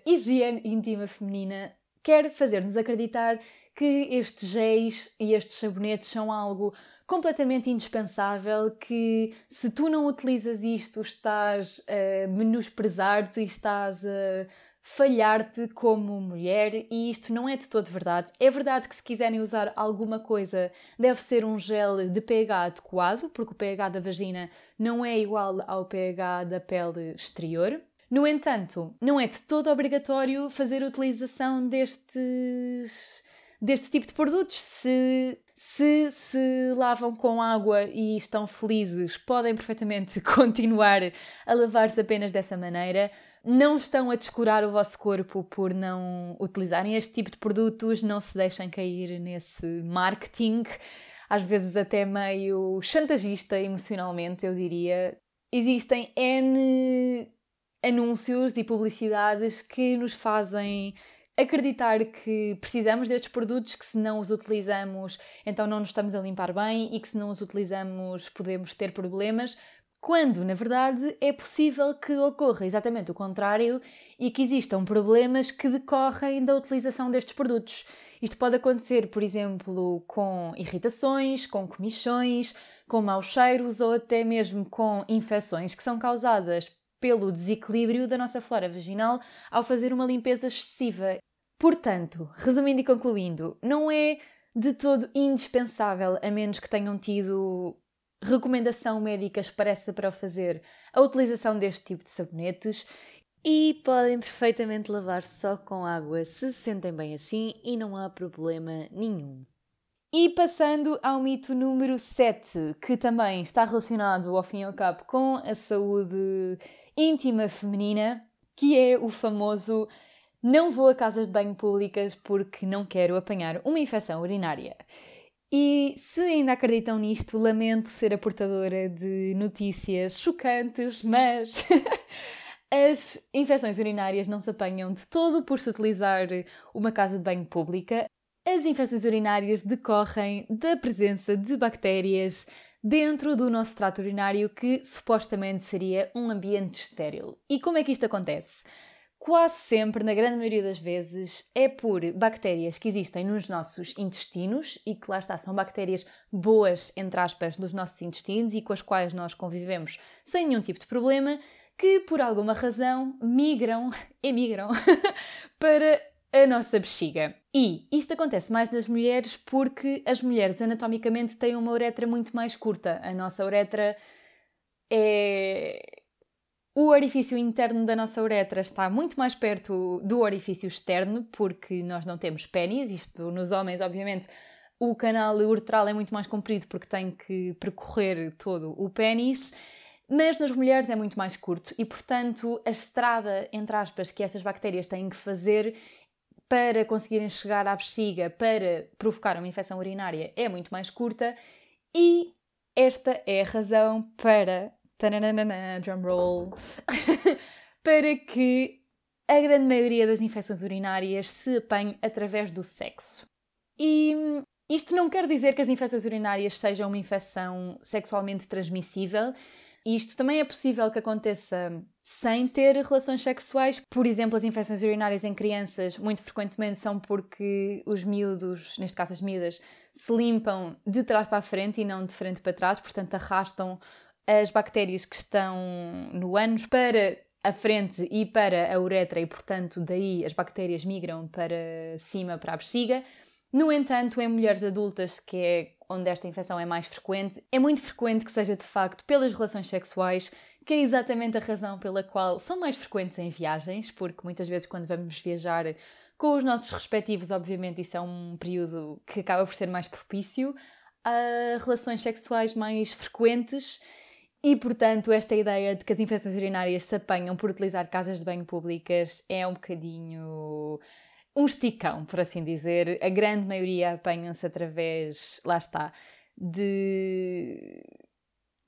higiene íntima feminina quer fazer-nos acreditar que estes géis e estes sabonetes são algo completamente indispensável que se tu não utilizas isto estás a menosprezar-te, estás a falhar-te como mulher e isto não é de todo verdade. É verdade que se quiserem usar alguma coisa deve ser um gel de pH adequado, porque o pH da vagina não é igual ao pH da pele exterior. No entanto, não é de todo obrigatório fazer utilização destes deste tipo de produtos. Se se se lavam com água e estão felizes, podem perfeitamente continuar a lavar-se apenas dessa maneira. Não estão a descurar o vosso corpo por não utilizarem este tipo de produtos, não se deixem cair nesse marketing, às vezes até meio chantagista emocionalmente, eu diria. Existem N anúncios e publicidades que nos fazem acreditar que precisamos destes produtos, que se não os utilizamos, então não nos estamos a limpar bem e que se não os utilizamos podemos ter problemas, quando na verdade é possível que ocorra exatamente o contrário e que existam problemas que decorrem da utilização destes produtos. Isto pode acontecer, por exemplo, com irritações, com comichões, com maus cheiros ou até mesmo com infecções que são causadas pelo desequilíbrio da nossa flora vaginal ao fazer uma limpeza excessiva. Portanto, resumindo e concluindo, não é de todo indispensável, a menos que tenham tido recomendação médica expressa para o fazer, a utilização deste tipo de sabonetes e podem perfeitamente lavar só com água se se sentem bem assim e não há problema nenhum. E passando ao mito número 7, que também está relacionado ao fim e ao cabo com a saúde íntima feminina, que é o famoso não vou a casas de banho públicas porque não quero apanhar uma infecção urinária. E se ainda acreditam nisto, lamento ser a portadora de notícias chocantes, mas as infecções urinárias não se apanham de todo por se utilizar uma casa de banho pública. As infecções urinárias decorrem da presença de bactérias dentro do nosso trato urinário, que supostamente seria um ambiente estéril. E como é que isto acontece? quase sempre, na grande maioria das vezes, é por bactérias que existem nos nossos intestinos e que lá está, são bactérias boas, entre aspas, nos nossos intestinos e com as quais nós convivemos sem nenhum tipo de problema, que por alguma razão migram, emigram para a nossa bexiga. E isto acontece mais nas mulheres porque as mulheres anatomicamente têm uma uretra muito mais curta. A nossa uretra é o orifício interno da nossa uretra está muito mais perto do orifício externo, porque nós não temos pênis. Isto nos homens, obviamente, o canal uretral é muito mais comprido porque tem que percorrer todo o pênis. Mas nas mulheres é muito mais curto e, portanto, a estrada, entre aspas, que estas bactérias têm que fazer para conseguirem chegar à bexiga para provocar uma infecção urinária é muito mais curta e esta é a razão para drum roll, para que a grande maioria das infecções urinárias se apanhe através do sexo. E isto não quer dizer que as infecções urinárias sejam uma infecção sexualmente transmissível. Isto também é possível que aconteça sem ter relações sexuais. Por exemplo, as infecções urinárias em crianças muito frequentemente são porque os miúdos, neste caso as miúdas, se limpam de trás para a frente e não de frente para trás, portanto arrastam as bactérias que estão no ânus para a frente e para a uretra e, portanto, daí as bactérias migram para cima, para a bexiga. No entanto, em mulheres adultas, que é onde esta infecção é mais frequente, é muito frequente que seja de facto pelas relações sexuais, que é exatamente a razão pela qual são mais frequentes em viagens, porque muitas vezes quando vamos viajar com os nossos respectivos, obviamente isso é um período que acaba por ser mais propício a relações sexuais mais frequentes. E, portanto, esta ideia de que as infecções urinárias se apanham por utilizar casas de banho públicas é um bocadinho um esticão, por assim dizer. A grande maioria apanham-se através, lá está, de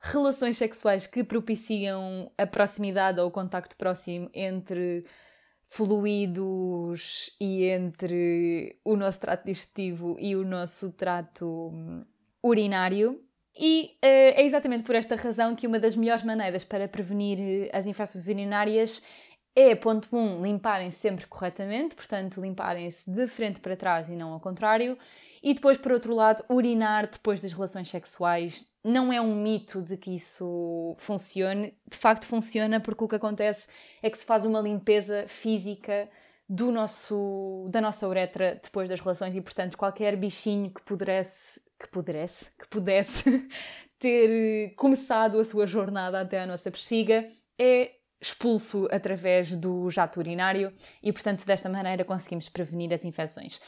relações sexuais que propiciam a proximidade ou o contacto próximo entre fluidos e entre o nosso trato digestivo e o nosso trato urinário. E uh, é exatamente por esta razão que uma das melhores maneiras para prevenir eh, as infecções urinárias é, ponto 1, um, limparem-se sempre corretamente, portanto, limparem-se de frente para trás e não ao contrário. E depois, por outro lado, urinar depois das relações sexuais não é um mito de que isso funcione. De facto, funciona porque o que acontece é que se faz uma limpeza física do nosso, da nossa uretra depois das relações e, portanto, qualquer bichinho que pudesse que pudesse, que pudesse ter começado a sua jornada até à nossa bexiga é expulso através do jato urinário e, portanto, desta maneira conseguimos prevenir as infecções.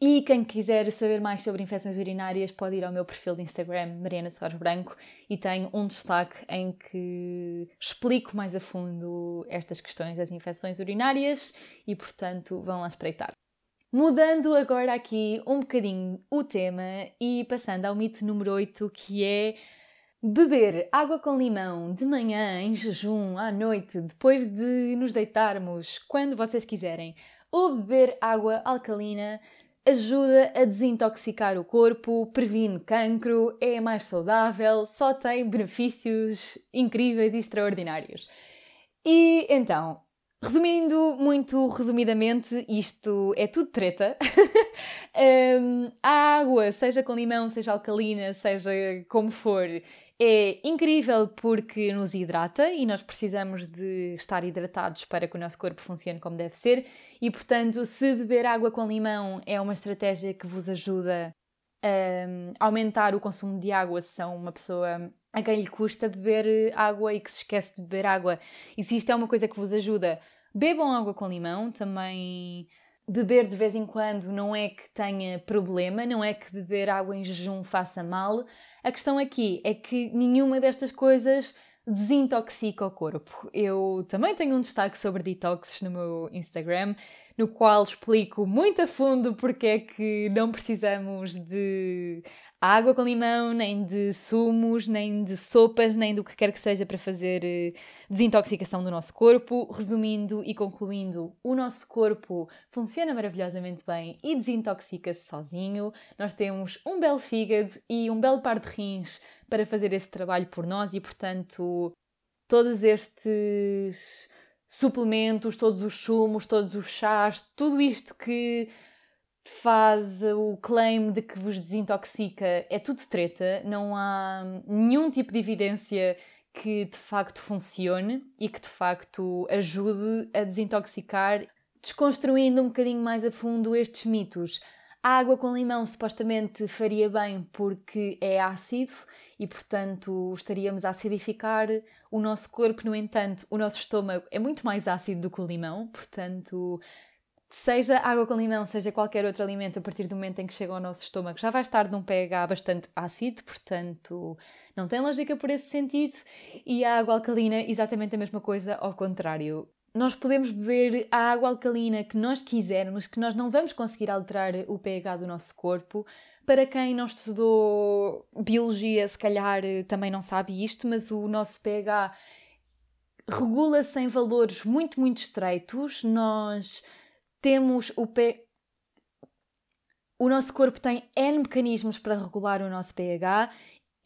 E quem quiser saber mais sobre infecções urinárias pode ir ao meu perfil de Instagram, Mariana Soares Branco, e tenho um destaque em que explico mais a fundo estas questões das infecções urinárias e, portanto, vão lá espreitar. Mudando agora aqui um bocadinho o tema e passando ao mito número 8, que é beber água com limão de manhã, em jejum, à noite, depois de nos deitarmos, quando vocês quiserem, ou beber água alcalina ajuda a desintoxicar o corpo, previne cancro, é mais saudável, só tem benefícios incríveis e extraordinários. E então, Resumindo muito resumidamente, isto é tudo treta. um, a água, seja com limão, seja alcalina, seja como for, é incrível porque nos hidrata e nós precisamos de estar hidratados para que o nosso corpo funcione como deve ser. E portanto, se beber água com limão é uma estratégia que vos ajuda a aumentar o consumo de água se são uma pessoa a quem lhe custa beber água e que se esquece de beber água. E se isto é uma coisa que vos ajuda, bebam água com limão, também beber de vez em quando não é que tenha problema, não é que beber água em jejum faça mal. A questão aqui é que nenhuma destas coisas desintoxica o corpo. Eu também tenho um destaque sobre detoxes no meu Instagram no qual explico muito a fundo porque é que não precisamos de água com limão, nem de sumos, nem de sopas, nem do que quer que seja para fazer eh, desintoxicação do nosso corpo. Resumindo e concluindo, o nosso corpo funciona maravilhosamente bem e desintoxica-se sozinho. Nós temos um belo fígado e um belo par de rins para fazer esse trabalho por nós e, portanto, todos estes suplementos, todos os sumos, todos os chás, tudo isto que faz o claim de que vos desintoxica é tudo treta, não há nenhum tipo de evidência que de facto funcione e que de facto ajude a desintoxicar, desconstruindo um bocadinho mais a fundo estes mitos. A água com limão supostamente faria bem porque é ácido e, portanto, estaríamos a acidificar o nosso corpo. No entanto, o nosso estômago é muito mais ácido do que o limão, portanto, seja água com limão, seja qualquer outro alimento, a partir do momento em que chega ao nosso estômago, já vai estar num pH bastante ácido, portanto, não tem lógica por esse sentido. E a água alcalina, exatamente a mesma coisa, ao contrário. Nós podemos beber a água alcalina que nós quisermos, que nós não vamos conseguir alterar o pH do nosso corpo. Para quem não estudou biologia, se calhar também não sabe isto, mas o nosso pH regula-se em valores muito, muito estreitos. Nós temos o pé. O nosso corpo tem N mecanismos para regular o nosso pH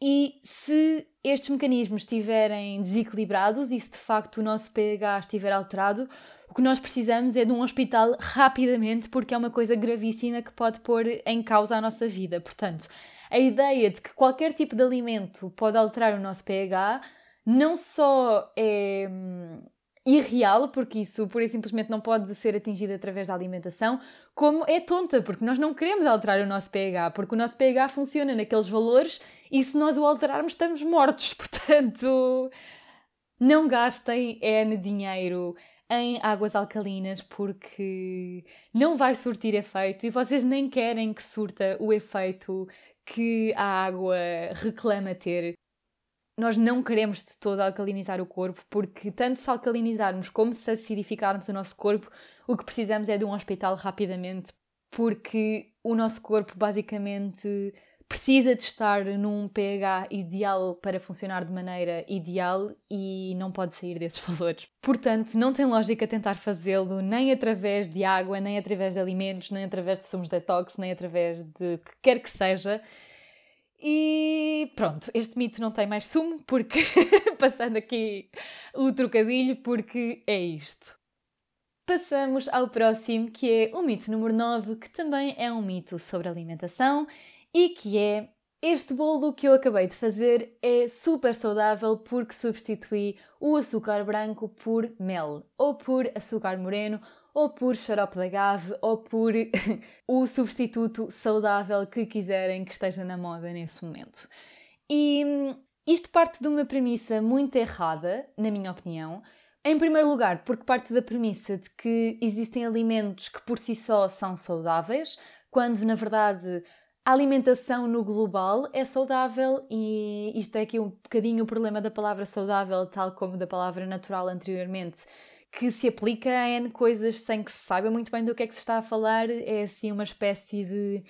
e se estes mecanismos estiverem desequilibrados e se de facto o nosso pH estiver alterado, o que nós precisamos é de um hospital rapidamente porque é uma coisa gravíssima que pode pôr em causa a nossa vida. Portanto, a ideia de que qualquer tipo de alimento pode alterar o nosso pH não só é hum, irreal, porque isso pura e simplesmente não pode ser atingido através da alimentação, como é tonta, porque nós não queremos alterar o nosso pH, porque o nosso pH funciona naqueles valores e se nós o alterarmos estamos mortos. Portanto, não gastem N dinheiro em águas alcalinas porque não vai surtir efeito e vocês nem querem que surta o efeito que a água reclama ter nós não queremos de todo alcalinizar o corpo, porque tanto se alcalinizarmos como se acidificarmos o nosso corpo, o que precisamos é de um hospital rapidamente, porque o nosso corpo basicamente precisa de estar num pH ideal para funcionar de maneira ideal e não pode sair desses valores. Portanto, não tem lógica tentar fazê-lo nem através de água, nem através de alimentos, nem através de sumos detox, nem através de que quer que seja e pronto, este mito não tem mais sumo, porque passando aqui o trocadilho, porque é isto. Passamos ao próximo, que é o mito número 9, que também é um mito sobre alimentação e que é este bolo que eu acabei de fazer é super saudável porque substitui o açúcar branco por mel, ou por açúcar moreno, ou por xarope de agave, ou por o substituto saudável que quiserem que esteja na moda nesse momento. E hum, isto parte de uma premissa muito errada, na minha opinião. Em primeiro lugar, porque parte da premissa de que existem alimentos que por si só são saudáveis, quando na verdade a alimentação no global é saudável e isto é aqui um bocadinho o problema da palavra saudável, tal como da palavra natural anteriormente, que se aplica a N coisas sem que se saiba muito bem do que é que se está a falar. É assim uma espécie de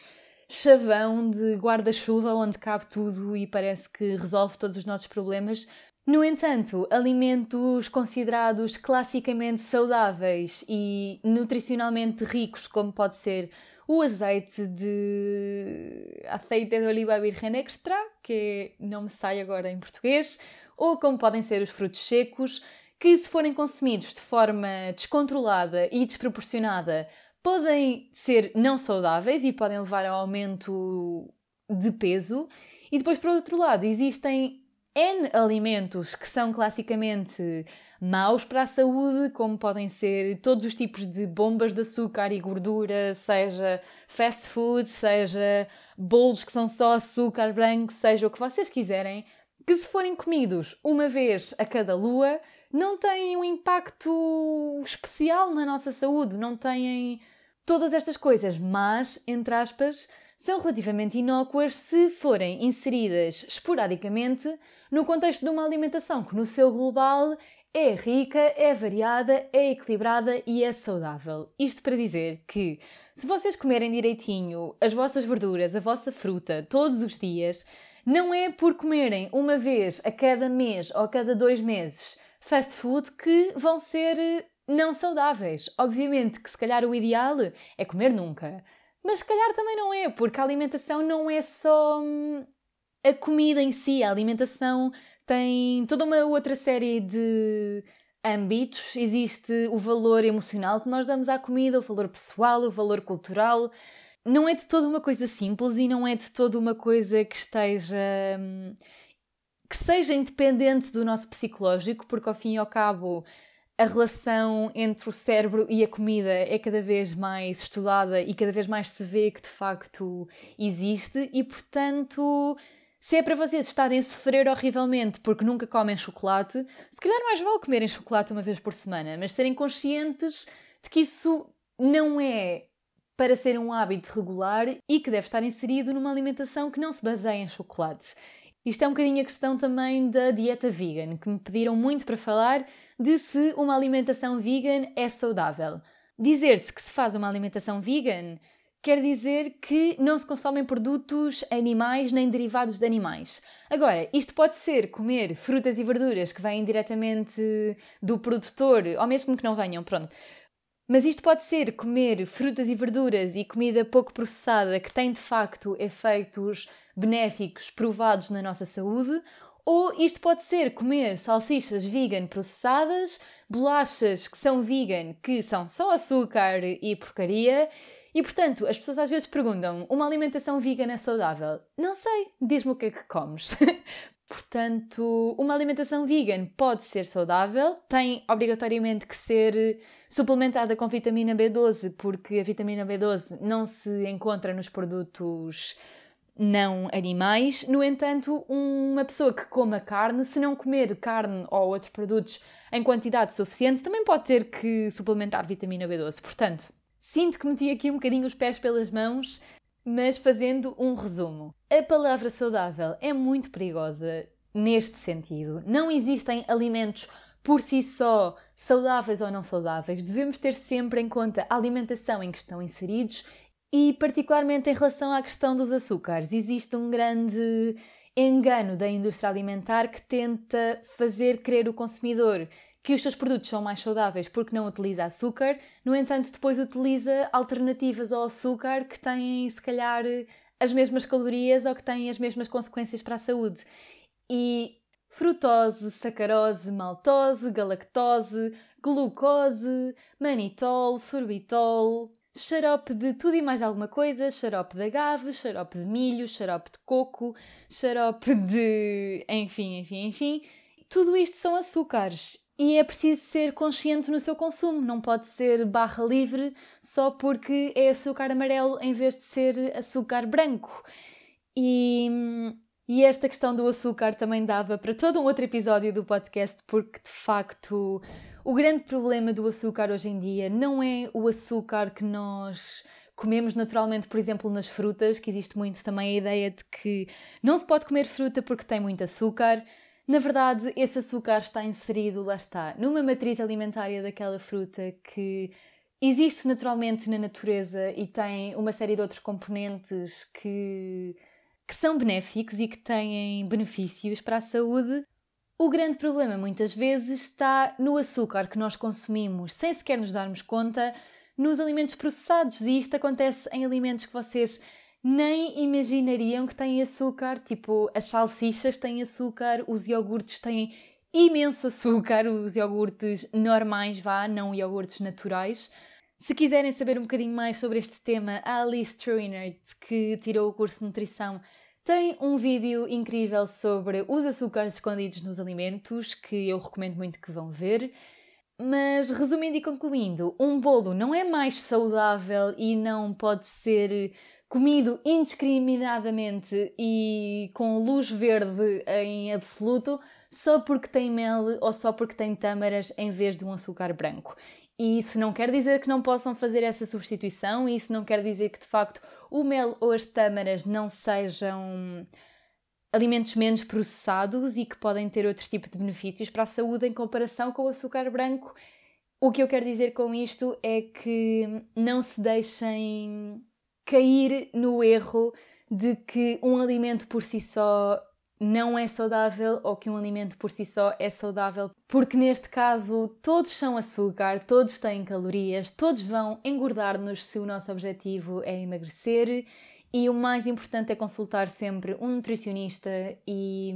chavão de guarda-chuva onde cabe tudo e parece que resolve todos os nossos problemas. No entanto, alimentos considerados classicamente saudáveis e nutricionalmente ricos, como pode ser o azeite de azeite de oliva virgem extra, que não me sai agora em português, ou como podem ser os frutos secos, que, se forem consumidos de forma descontrolada e desproporcionada, podem ser não saudáveis e podem levar ao aumento de peso. E depois, por outro lado, existem N alimentos que são classicamente maus para a saúde, como podem ser todos os tipos de bombas de açúcar e gordura, seja fast food, seja bolos que são só açúcar branco, seja o que vocês quiserem, que se forem comidos uma vez a cada lua, não têm um impacto especial na nossa saúde, não têm todas estas coisas, mas, entre aspas, são relativamente inócuas se forem inseridas esporadicamente no contexto de uma alimentação que, no seu global, é rica, é variada, é equilibrada e é saudável. Isto para dizer que, se vocês comerem direitinho as vossas verduras, a vossa fruta, todos os dias, não é por comerem uma vez a cada mês ou a cada dois meses fast food que vão ser eh, não saudáveis. Obviamente que se calhar o ideal é comer nunca, mas se calhar também não é, porque a alimentação não é só hum, a comida em si, a alimentação tem toda uma outra série de âmbitos. Existe o valor emocional que nós damos à comida, o valor pessoal, o valor cultural. Não é de toda uma coisa simples e não é de toda uma coisa que esteja. Que seja independente do nosso psicológico, porque ao fim e ao cabo a relação entre o cérebro e a comida é cada vez mais estudada e cada vez mais se vê que de facto existe, e portanto, se é para vocês estarem a sofrer horrivelmente porque nunca comem chocolate, se calhar mais vale comerem chocolate uma vez por semana, mas serem conscientes de que isso não é para ser um hábito regular e que deve estar inserido numa alimentação que não se baseia em chocolate. Isto é um bocadinho a questão também da dieta vegan, que me pediram muito para falar de se uma alimentação vegan é saudável. Dizer-se que se faz uma alimentação vegan quer dizer que não se consomem produtos animais nem derivados de animais. Agora, isto pode ser comer frutas e verduras que vêm diretamente do produtor, ou mesmo que não venham, pronto. Mas isto pode ser comer frutas e verduras e comida pouco processada que tem de facto efeitos benéficos provados na nossa saúde, ou isto pode ser comer salsichas vegan processadas, bolachas que são vegan, que são só açúcar e porcaria. E portanto, as pessoas às vezes perguntam: uma alimentação vegan é saudável? Não sei, diz-me o que é que comes. portanto, uma alimentação vegan pode ser saudável, tem obrigatoriamente que ser suplementada com vitamina B12, porque a vitamina B12 não se encontra nos produtos não animais. No entanto, uma pessoa que coma carne, se não comer carne ou outros produtos em quantidade suficiente, também pode ter que suplementar vitamina B12. Portanto, sinto que meti aqui um bocadinho os pés pelas mãos, mas fazendo um resumo. A palavra saudável é muito perigosa neste sentido. Não existem alimentos por si só saudáveis ou não saudáveis. Devemos ter sempre em conta a alimentação em que estão inseridos e, particularmente em relação à questão dos açúcares, existe um grande engano da indústria alimentar que tenta fazer crer o consumidor que os seus produtos são mais saudáveis porque não utiliza açúcar, no entanto, depois utiliza alternativas ao açúcar que têm, se calhar, as mesmas calorias ou que têm as mesmas consequências para a saúde. E frutose, sacarose, maltose, galactose, glucose, manitol, sorbitol, xarope de tudo e mais alguma coisa, xarope de agave, xarope de milho, xarope de coco, xarope de. enfim, enfim, enfim. Tudo isto são açúcares e é preciso ser consciente no seu consumo, não pode ser barra livre só porque é açúcar amarelo em vez de ser açúcar branco. E, e esta questão do açúcar também dava para todo um outro episódio do podcast, porque de facto o grande problema do açúcar hoje em dia não é o açúcar que nós comemos naturalmente, por exemplo, nas frutas, que existe muito também a ideia de que não se pode comer fruta porque tem muito açúcar. Na verdade, esse açúcar está inserido, lá está, numa matriz alimentar daquela fruta que existe naturalmente na natureza e tem uma série de outros componentes que, que são benéficos e que têm benefícios para a saúde, o grande problema muitas vezes está no açúcar que nós consumimos sem sequer nos darmos conta nos alimentos processados. E isto acontece em alimentos que vocês nem imaginariam que têm açúcar, tipo as salsichas têm açúcar, os iogurtes têm imenso açúcar, os iogurtes normais, vá, não iogurtes naturais. Se quiserem saber um bocadinho mais sobre este tema, a Alice Truinert, que tirou o curso de nutrição, tem um vídeo incrível sobre os açúcares escondidos nos alimentos que eu recomendo muito que vão ver. Mas resumindo e concluindo, um bolo não é mais saudável e não pode ser comido indiscriminadamente e com luz verde em absoluto só porque tem mel ou só porque tem tâmaras em vez de um açúcar branco. E isso não quer dizer que não possam fazer essa substituição, e isso não quer dizer que de facto o mel ou as tâmaras não sejam alimentos menos processados e que podem ter outro tipo de benefícios para a saúde em comparação com o açúcar branco. O que eu quero dizer com isto é que não se deixem cair no erro de que um alimento por si só não é saudável ou que um alimento por si só é saudável, porque neste caso todos são açúcar, todos têm calorias, todos vão engordar-nos se o nosso objetivo é emagrecer e o mais importante é consultar sempre um nutricionista e,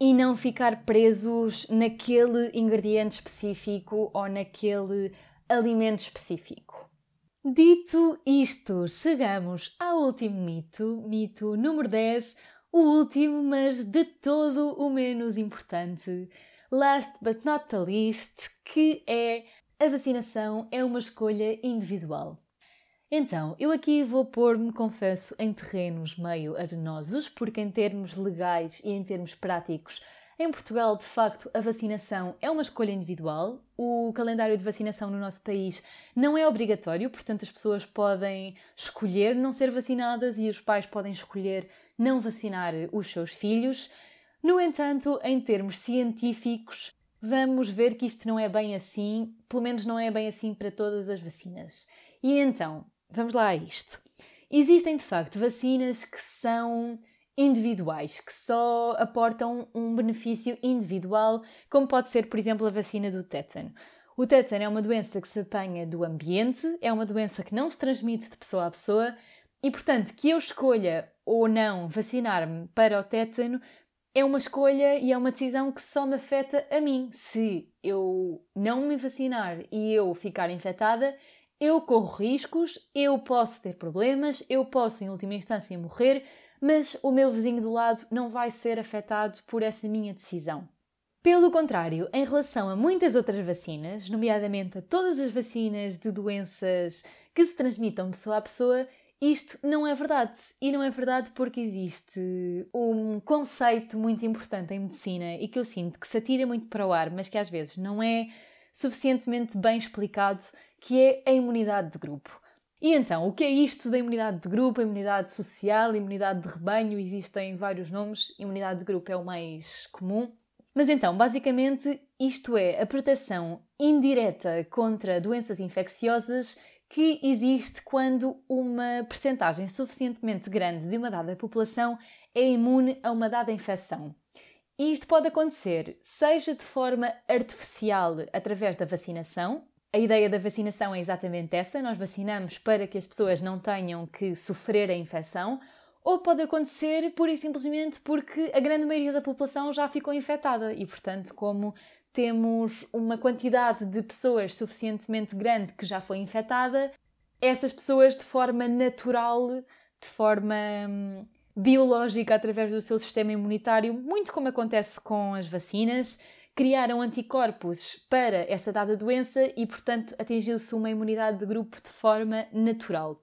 e não ficar presos naquele ingrediente específico ou naquele alimento específico. Dito isto, chegamos ao último mito, mito número 10, o último, mas de todo o menos importante. Last but not the least, que é a vacinação é uma escolha individual. Então, eu aqui vou pôr-me, confesso, em terrenos meio arenosos, porque em termos legais e em termos práticos, em Portugal, de facto, a vacinação é uma escolha individual. O calendário de vacinação no nosso país não é obrigatório, portanto, as pessoas podem escolher não ser vacinadas e os pais podem escolher não vacinar os seus filhos. No entanto, em termos científicos, vamos ver que isto não é bem assim, pelo menos não é bem assim para todas as vacinas. E então, vamos lá a isto. Existem de facto vacinas que são individuais, que só aportam um benefício individual, como pode ser, por exemplo, a vacina do tétano. O tétano é uma doença que se apanha do ambiente, é uma doença que não se transmite de pessoa a pessoa e, portanto, que eu escolha ou não vacinar-me para o tétano é uma escolha e é uma decisão que só me afeta a mim. Se eu não me vacinar e eu ficar infectada, eu corro riscos, eu posso ter problemas, eu posso, em última instância, morrer, mas o meu vizinho do lado não vai ser afetado por essa minha decisão. Pelo contrário, em relação a muitas outras vacinas, nomeadamente a todas as vacinas de doenças que se transmitam pessoa a pessoa, isto não é verdade. E não é verdade porque existe um conceito muito importante em medicina e que eu sinto que se atira muito para o ar, mas que às vezes não é suficientemente bem explicado, que é a imunidade de grupo. E então, o que é isto da imunidade de grupo, imunidade social, imunidade de rebanho? Existem vários nomes, imunidade de grupo é o mais comum. Mas então, basicamente, isto é a proteção indireta contra doenças infecciosas que existe quando uma percentagem suficientemente grande de uma dada população é imune a uma dada infecção. E isto pode acontecer seja de forma artificial através da vacinação. A ideia da vacinação é exatamente essa: nós vacinamos para que as pessoas não tenham que sofrer a infecção, ou pode acontecer pura e simplesmente porque a grande maioria da população já ficou infectada. E, portanto, como temos uma quantidade de pessoas suficientemente grande que já foi infectada, essas pessoas de forma natural, de forma hum, biológica, através do seu sistema imunitário, muito como acontece com as vacinas, criaram anticorpos para essa dada doença e, portanto, atingiu-se uma imunidade de grupo de forma natural.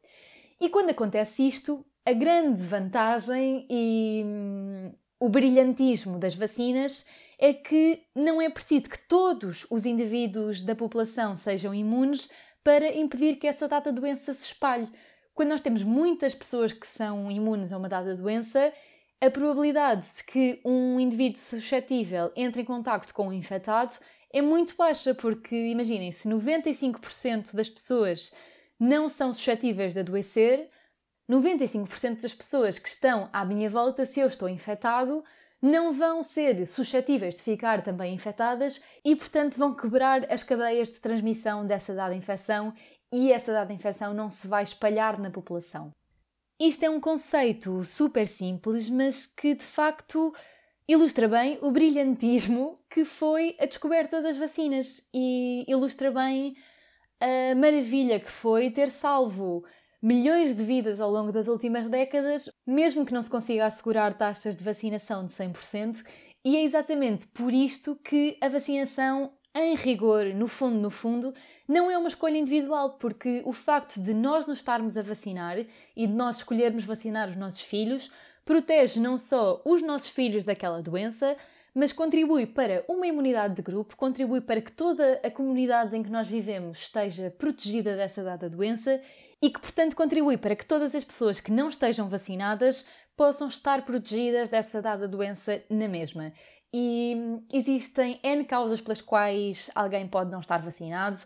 E quando acontece isto, a grande vantagem e hum, o brilhantismo das vacinas é que não é preciso que todos os indivíduos da população sejam imunes para impedir que essa dada doença se espalhe. Quando nós temos muitas pessoas que são imunes a uma dada doença, a probabilidade de que um indivíduo suscetível entre em contacto com um infectado é muito baixa, porque imaginem, se 95% das pessoas não são suscetíveis de adoecer, 95% das pessoas que estão à minha volta, se eu estou infectado, não vão ser suscetíveis de ficar também infectadas e, portanto, vão quebrar as cadeias de transmissão dessa dada infecção e essa dada infecção não se vai espalhar na população. Isto é um conceito super simples, mas que de facto ilustra bem o brilhantismo que foi a descoberta das vacinas e ilustra bem a maravilha que foi ter salvo milhões de vidas ao longo das últimas décadas, mesmo que não se consiga assegurar taxas de vacinação de 100%, e é exatamente por isto que a vacinação, em rigor, no fundo, no fundo, não é uma escolha individual, porque o facto de nós nos estarmos a vacinar e de nós escolhermos vacinar os nossos filhos protege não só os nossos filhos daquela doença, mas contribui para uma imunidade de grupo, contribui para que toda a comunidade em que nós vivemos esteja protegida dessa dada doença e que, portanto, contribui para que todas as pessoas que não estejam vacinadas possam estar protegidas dessa dada doença na mesma. E existem N causas pelas quais alguém pode não estar vacinado.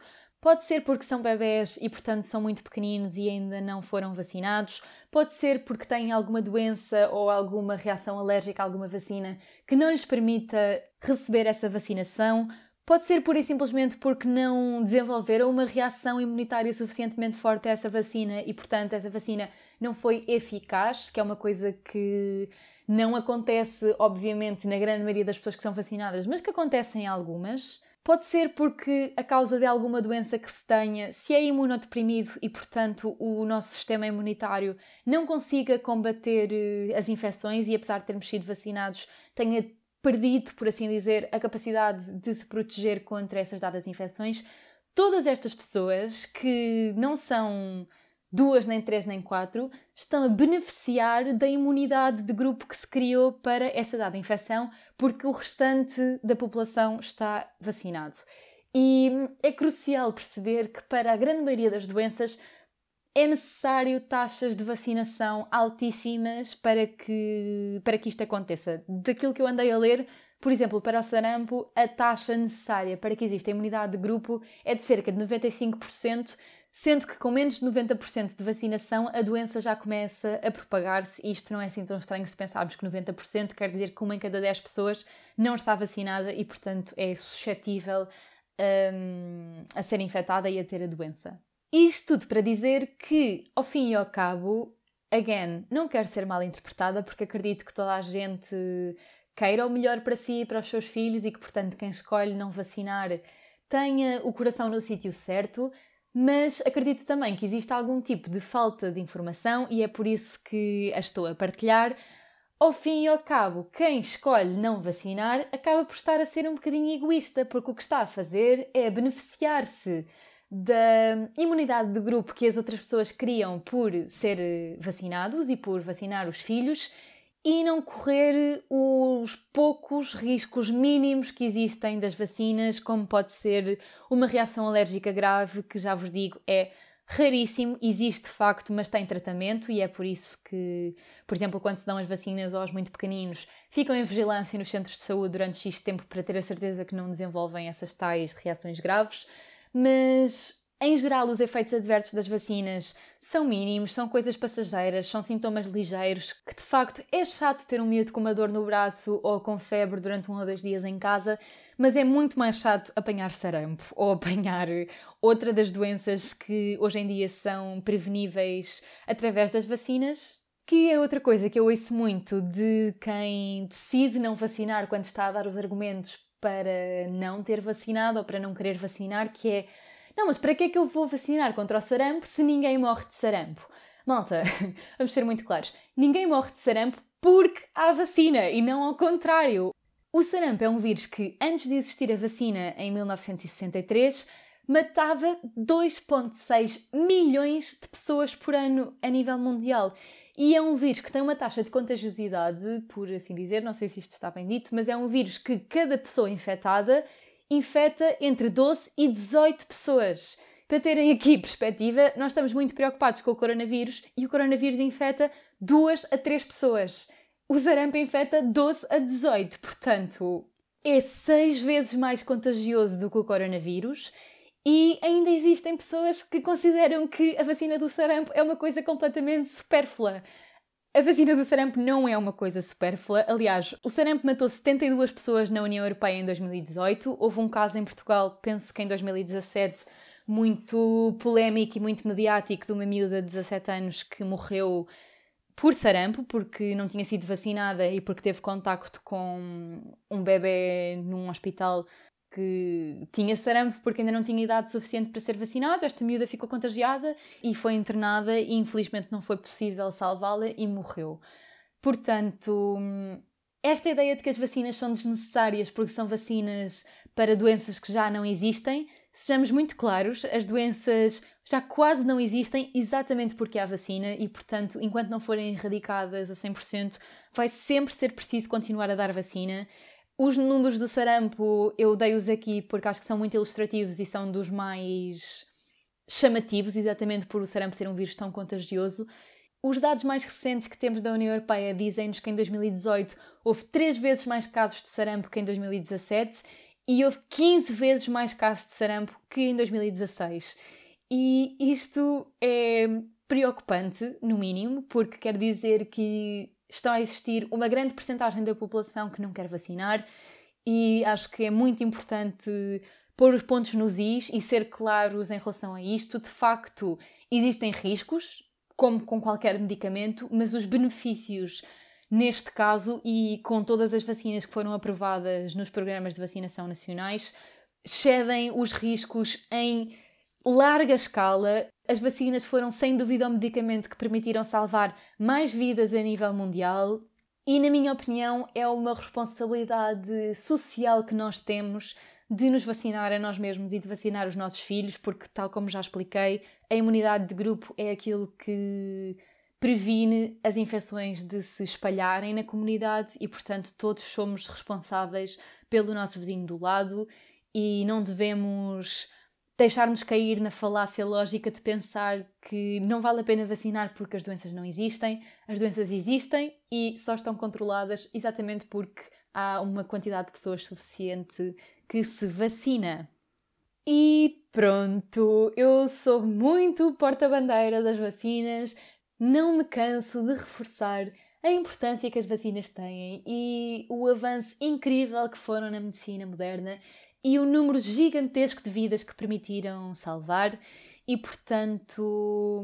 Pode ser porque são bebés e, portanto, são muito pequeninos e ainda não foram vacinados. Pode ser porque têm alguma doença ou alguma reação alérgica a alguma vacina que não lhes permita receber essa vacinação. Pode ser pura e simplesmente porque não desenvolveram uma reação imunitária suficientemente forte a essa vacina e, portanto, essa vacina não foi eficaz, que é uma coisa que não acontece, obviamente, na grande maioria das pessoas que são vacinadas, mas que acontece em algumas. Pode ser porque a causa de alguma doença que se tenha, se é imunodeprimido e, portanto, o nosso sistema imunitário não consiga combater eh, as infecções e, apesar de termos sido vacinados, tenha perdido, por assim dizer, a capacidade de se proteger contra essas dadas infecções. Todas estas pessoas que não são duas, nem três, nem quatro, estão a beneficiar da imunidade de grupo que se criou para essa dada infecção, porque o restante da população está vacinado. E é crucial perceber que, para a grande maioria das doenças, é necessário taxas de vacinação altíssimas para que, para que isto aconteça. Daquilo que eu andei a ler, por exemplo, para o sarampo, a taxa necessária para que exista imunidade de grupo é de cerca de 95%, sendo que com menos de 90% de vacinação a doença já começa a propagar-se e isto não é assim tão estranho se pensarmos que 90% quer dizer que uma em cada 10 pessoas não está vacinada e, portanto, é suscetível um, a ser infectada e a ter a doença. Isto tudo para dizer que, ao fim e ao cabo, again, não quero ser mal interpretada porque acredito que toda a gente queira o melhor para si e para os seus filhos e que, portanto, quem escolhe não vacinar tenha o coração no sítio certo, mas acredito também que existe algum tipo de falta de informação e é por isso que a estou a partilhar. Ao fim e ao cabo, quem escolhe não vacinar acaba por estar a ser um bocadinho egoísta, porque o que está a fazer é beneficiar-se da imunidade de grupo que as outras pessoas criam por ser vacinados e por vacinar os filhos e não correr os poucos riscos mínimos que existem das vacinas, como pode ser uma reação alérgica grave, que já vos digo é raríssimo, existe de facto, mas tem tratamento e é por isso que, por exemplo, quando se dão as vacinas aos muito pequeninos, ficam em vigilância nos centros de saúde durante X tempo para ter a certeza que não desenvolvem essas tais reações graves, mas em geral, os efeitos adversos das vacinas são mínimos, são coisas passageiras, são sintomas ligeiros, que de facto é chato ter um miúdo com uma dor no braço ou com febre durante um ou dois dias em casa, mas é muito mais chato apanhar sarampo ou apanhar outra das doenças que hoje em dia são preveníveis através das vacinas. Que é outra coisa que eu ouço muito de quem decide não vacinar quando está a dar os argumentos para não ter vacinado ou para não querer vacinar, que é não, mas para que é que eu vou vacinar contra o sarampo se ninguém morre de sarampo? Malta, vamos ser muito claros: ninguém morre de sarampo porque há vacina e não ao contrário. O sarampo é um vírus que, antes de existir a vacina em 1963, matava 2,6 milhões de pessoas por ano a nível mundial. E é um vírus que tem uma taxa de contagiosidade, por assim dizer, não sei se isto está bem dito, mas é um vírus que cada pessoa infectada infecta entre 12 e 18 pessoas. Para terem aqui perspectiva, nós estamos muito preocupados com o coronavírus e o coronavírus infecta 2 a 3 pessoas. O sarampo infecta 12 a 18, portanto, é 6 vezes mais contagioso do que o coronavírus. E ainda existem pessoas que consideram que a vacina do sarampo é uma coisa completamente supérflua. A vacina do sarampo não é uma coisa supérflua. Aliás, o sarampo matou 72 pessoas na União Europeia em 2018. Houve um caso em Portugal, penso que em 2017, muito polémico e muito mediático, de uma miúda de 17 anos que morreu por sarampo, porque não tinha sido vacinada e porque teve contacto com um bebê num hospital que tinha sarampo porque ainda não tinha idade suficiente para ser vacinado. Esta miúda ficou contagiada e foi internada e infelizmente não foi possível salvá-la e morreu. Portanto, esta ideia de que as vacinas são desnecessárias porque são vacinas para doenças que já não existem, sejamos muito claros, as doenças já quase não existem exatamente porque há vacina e, portanto, enquanto não forem erradicadas a 100%, vai sempre ser preciso continuar a dar vacina os números do sarampo eu dei-os aqui porque acho que são muito ilustrativos e são dos mais chamativos, exatamente por o sarampo ser um vírus tão contagioso. Os dados mais recentes que temos da União Europeia dizem-nos que em 2018 houve 3 vezes mais casos de sarampo que em 2017 e houve 15 vezes mais casos de sarampo que em 2016. E isto é preocupante, no mínimo, porque quer dizer que está a existir uma grande percentagem da população que não quer vacinar e acho que é muito importante pôr os pontos nos is e ser claros em relação a isto. De facto, existem riscos, como com qualquer medicamento, mas os benefícios neste caso e com todas as vacinas que foram aprovadas nos programas de vacinação nacionais, cedem os riscos em larga escala. As vacinas foram, sem dúvida, o medicamento que permitiram salvar mais vidas a nível mundial. E, na minha opinião, é uma responsabilidade social que nós temos de nos vacinar a nós mesmos e de vacinar os nossos filhos, porque, tal como já expliquei, a imunidade de grupo é aquilo que previne as infecções de se espalharem na comunidade e, portanto, todos somos responsáveis pelo nosso vizinho do lado e não devemos deixar-nos cair na falácia lógica de pensar que não vale a pena vacinar porque as doenças não existem. As doenças existem e só estão controladas exatamente porque há uma quantidade de pessoas suficiente que se vacina. E pronto, eu sou muito porta-bandeira das vacinas, não me canso de reforçar a importância que as vacinas têm e o avanço incrível que foram na medicina moderna e o número gigantesco de vidas que permitiram salvar, e portanto,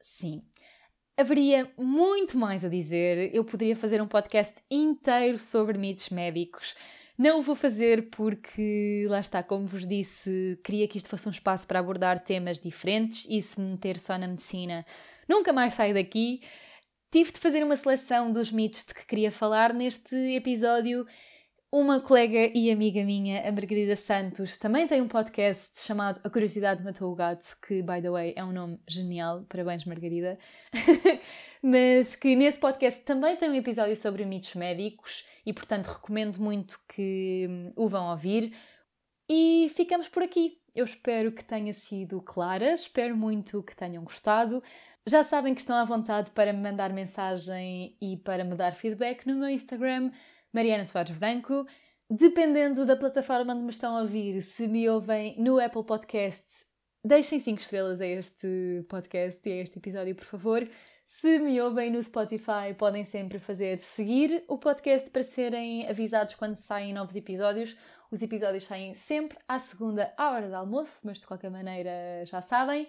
sim. Haveria muito mais a dizer. Eu poderia fazer um podcast inteiro sobre mitos médicos. Não o vou fazer porque, lá está, como vos disse, queria que isto fosse um espaço para abordar temas diferentes e se me meter só na medicina nunca mais saio daqui. Tive de fazer uma seleção dos mitos de que queria falar neste episódio uma colega e amiga minha, a Margarida Santos, também tem um podcast chamado A Curiosidade Matou o Gato, que, by the way, é um nome genial. Parabéns, Margarida. Mas que nesse podcast também tem um episódio sobre mitos médicos e, portanto, recomendo muito que hum, o vão ouvir. E ficamos por aqui. Eu espero que tenha sido clara, espero muito que tenham gostado. Já sabem que estão à vontade para me mandar mensagem e para me dar feedback no meu Instagram Mariana Soares Branco. Dependendo da plataforma onde me estão a ouvir, se me ouvem no Apple Podcasts, deixem 5 estrelas a este podcast e a este episódio, por favor. Se me ouvem no Spotify, podem sempre fazer seguir o podcast para serem avisados quando saem novos episódios. Os episódios saem sempre à segunda, à hora do almoço, mas de qualquer maneira já sabem.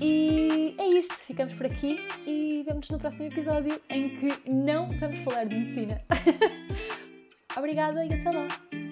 E é isto, ficamos por aqui e vemos no próximo episódio em que não vamos falar de medicina. Obrigada e até lá!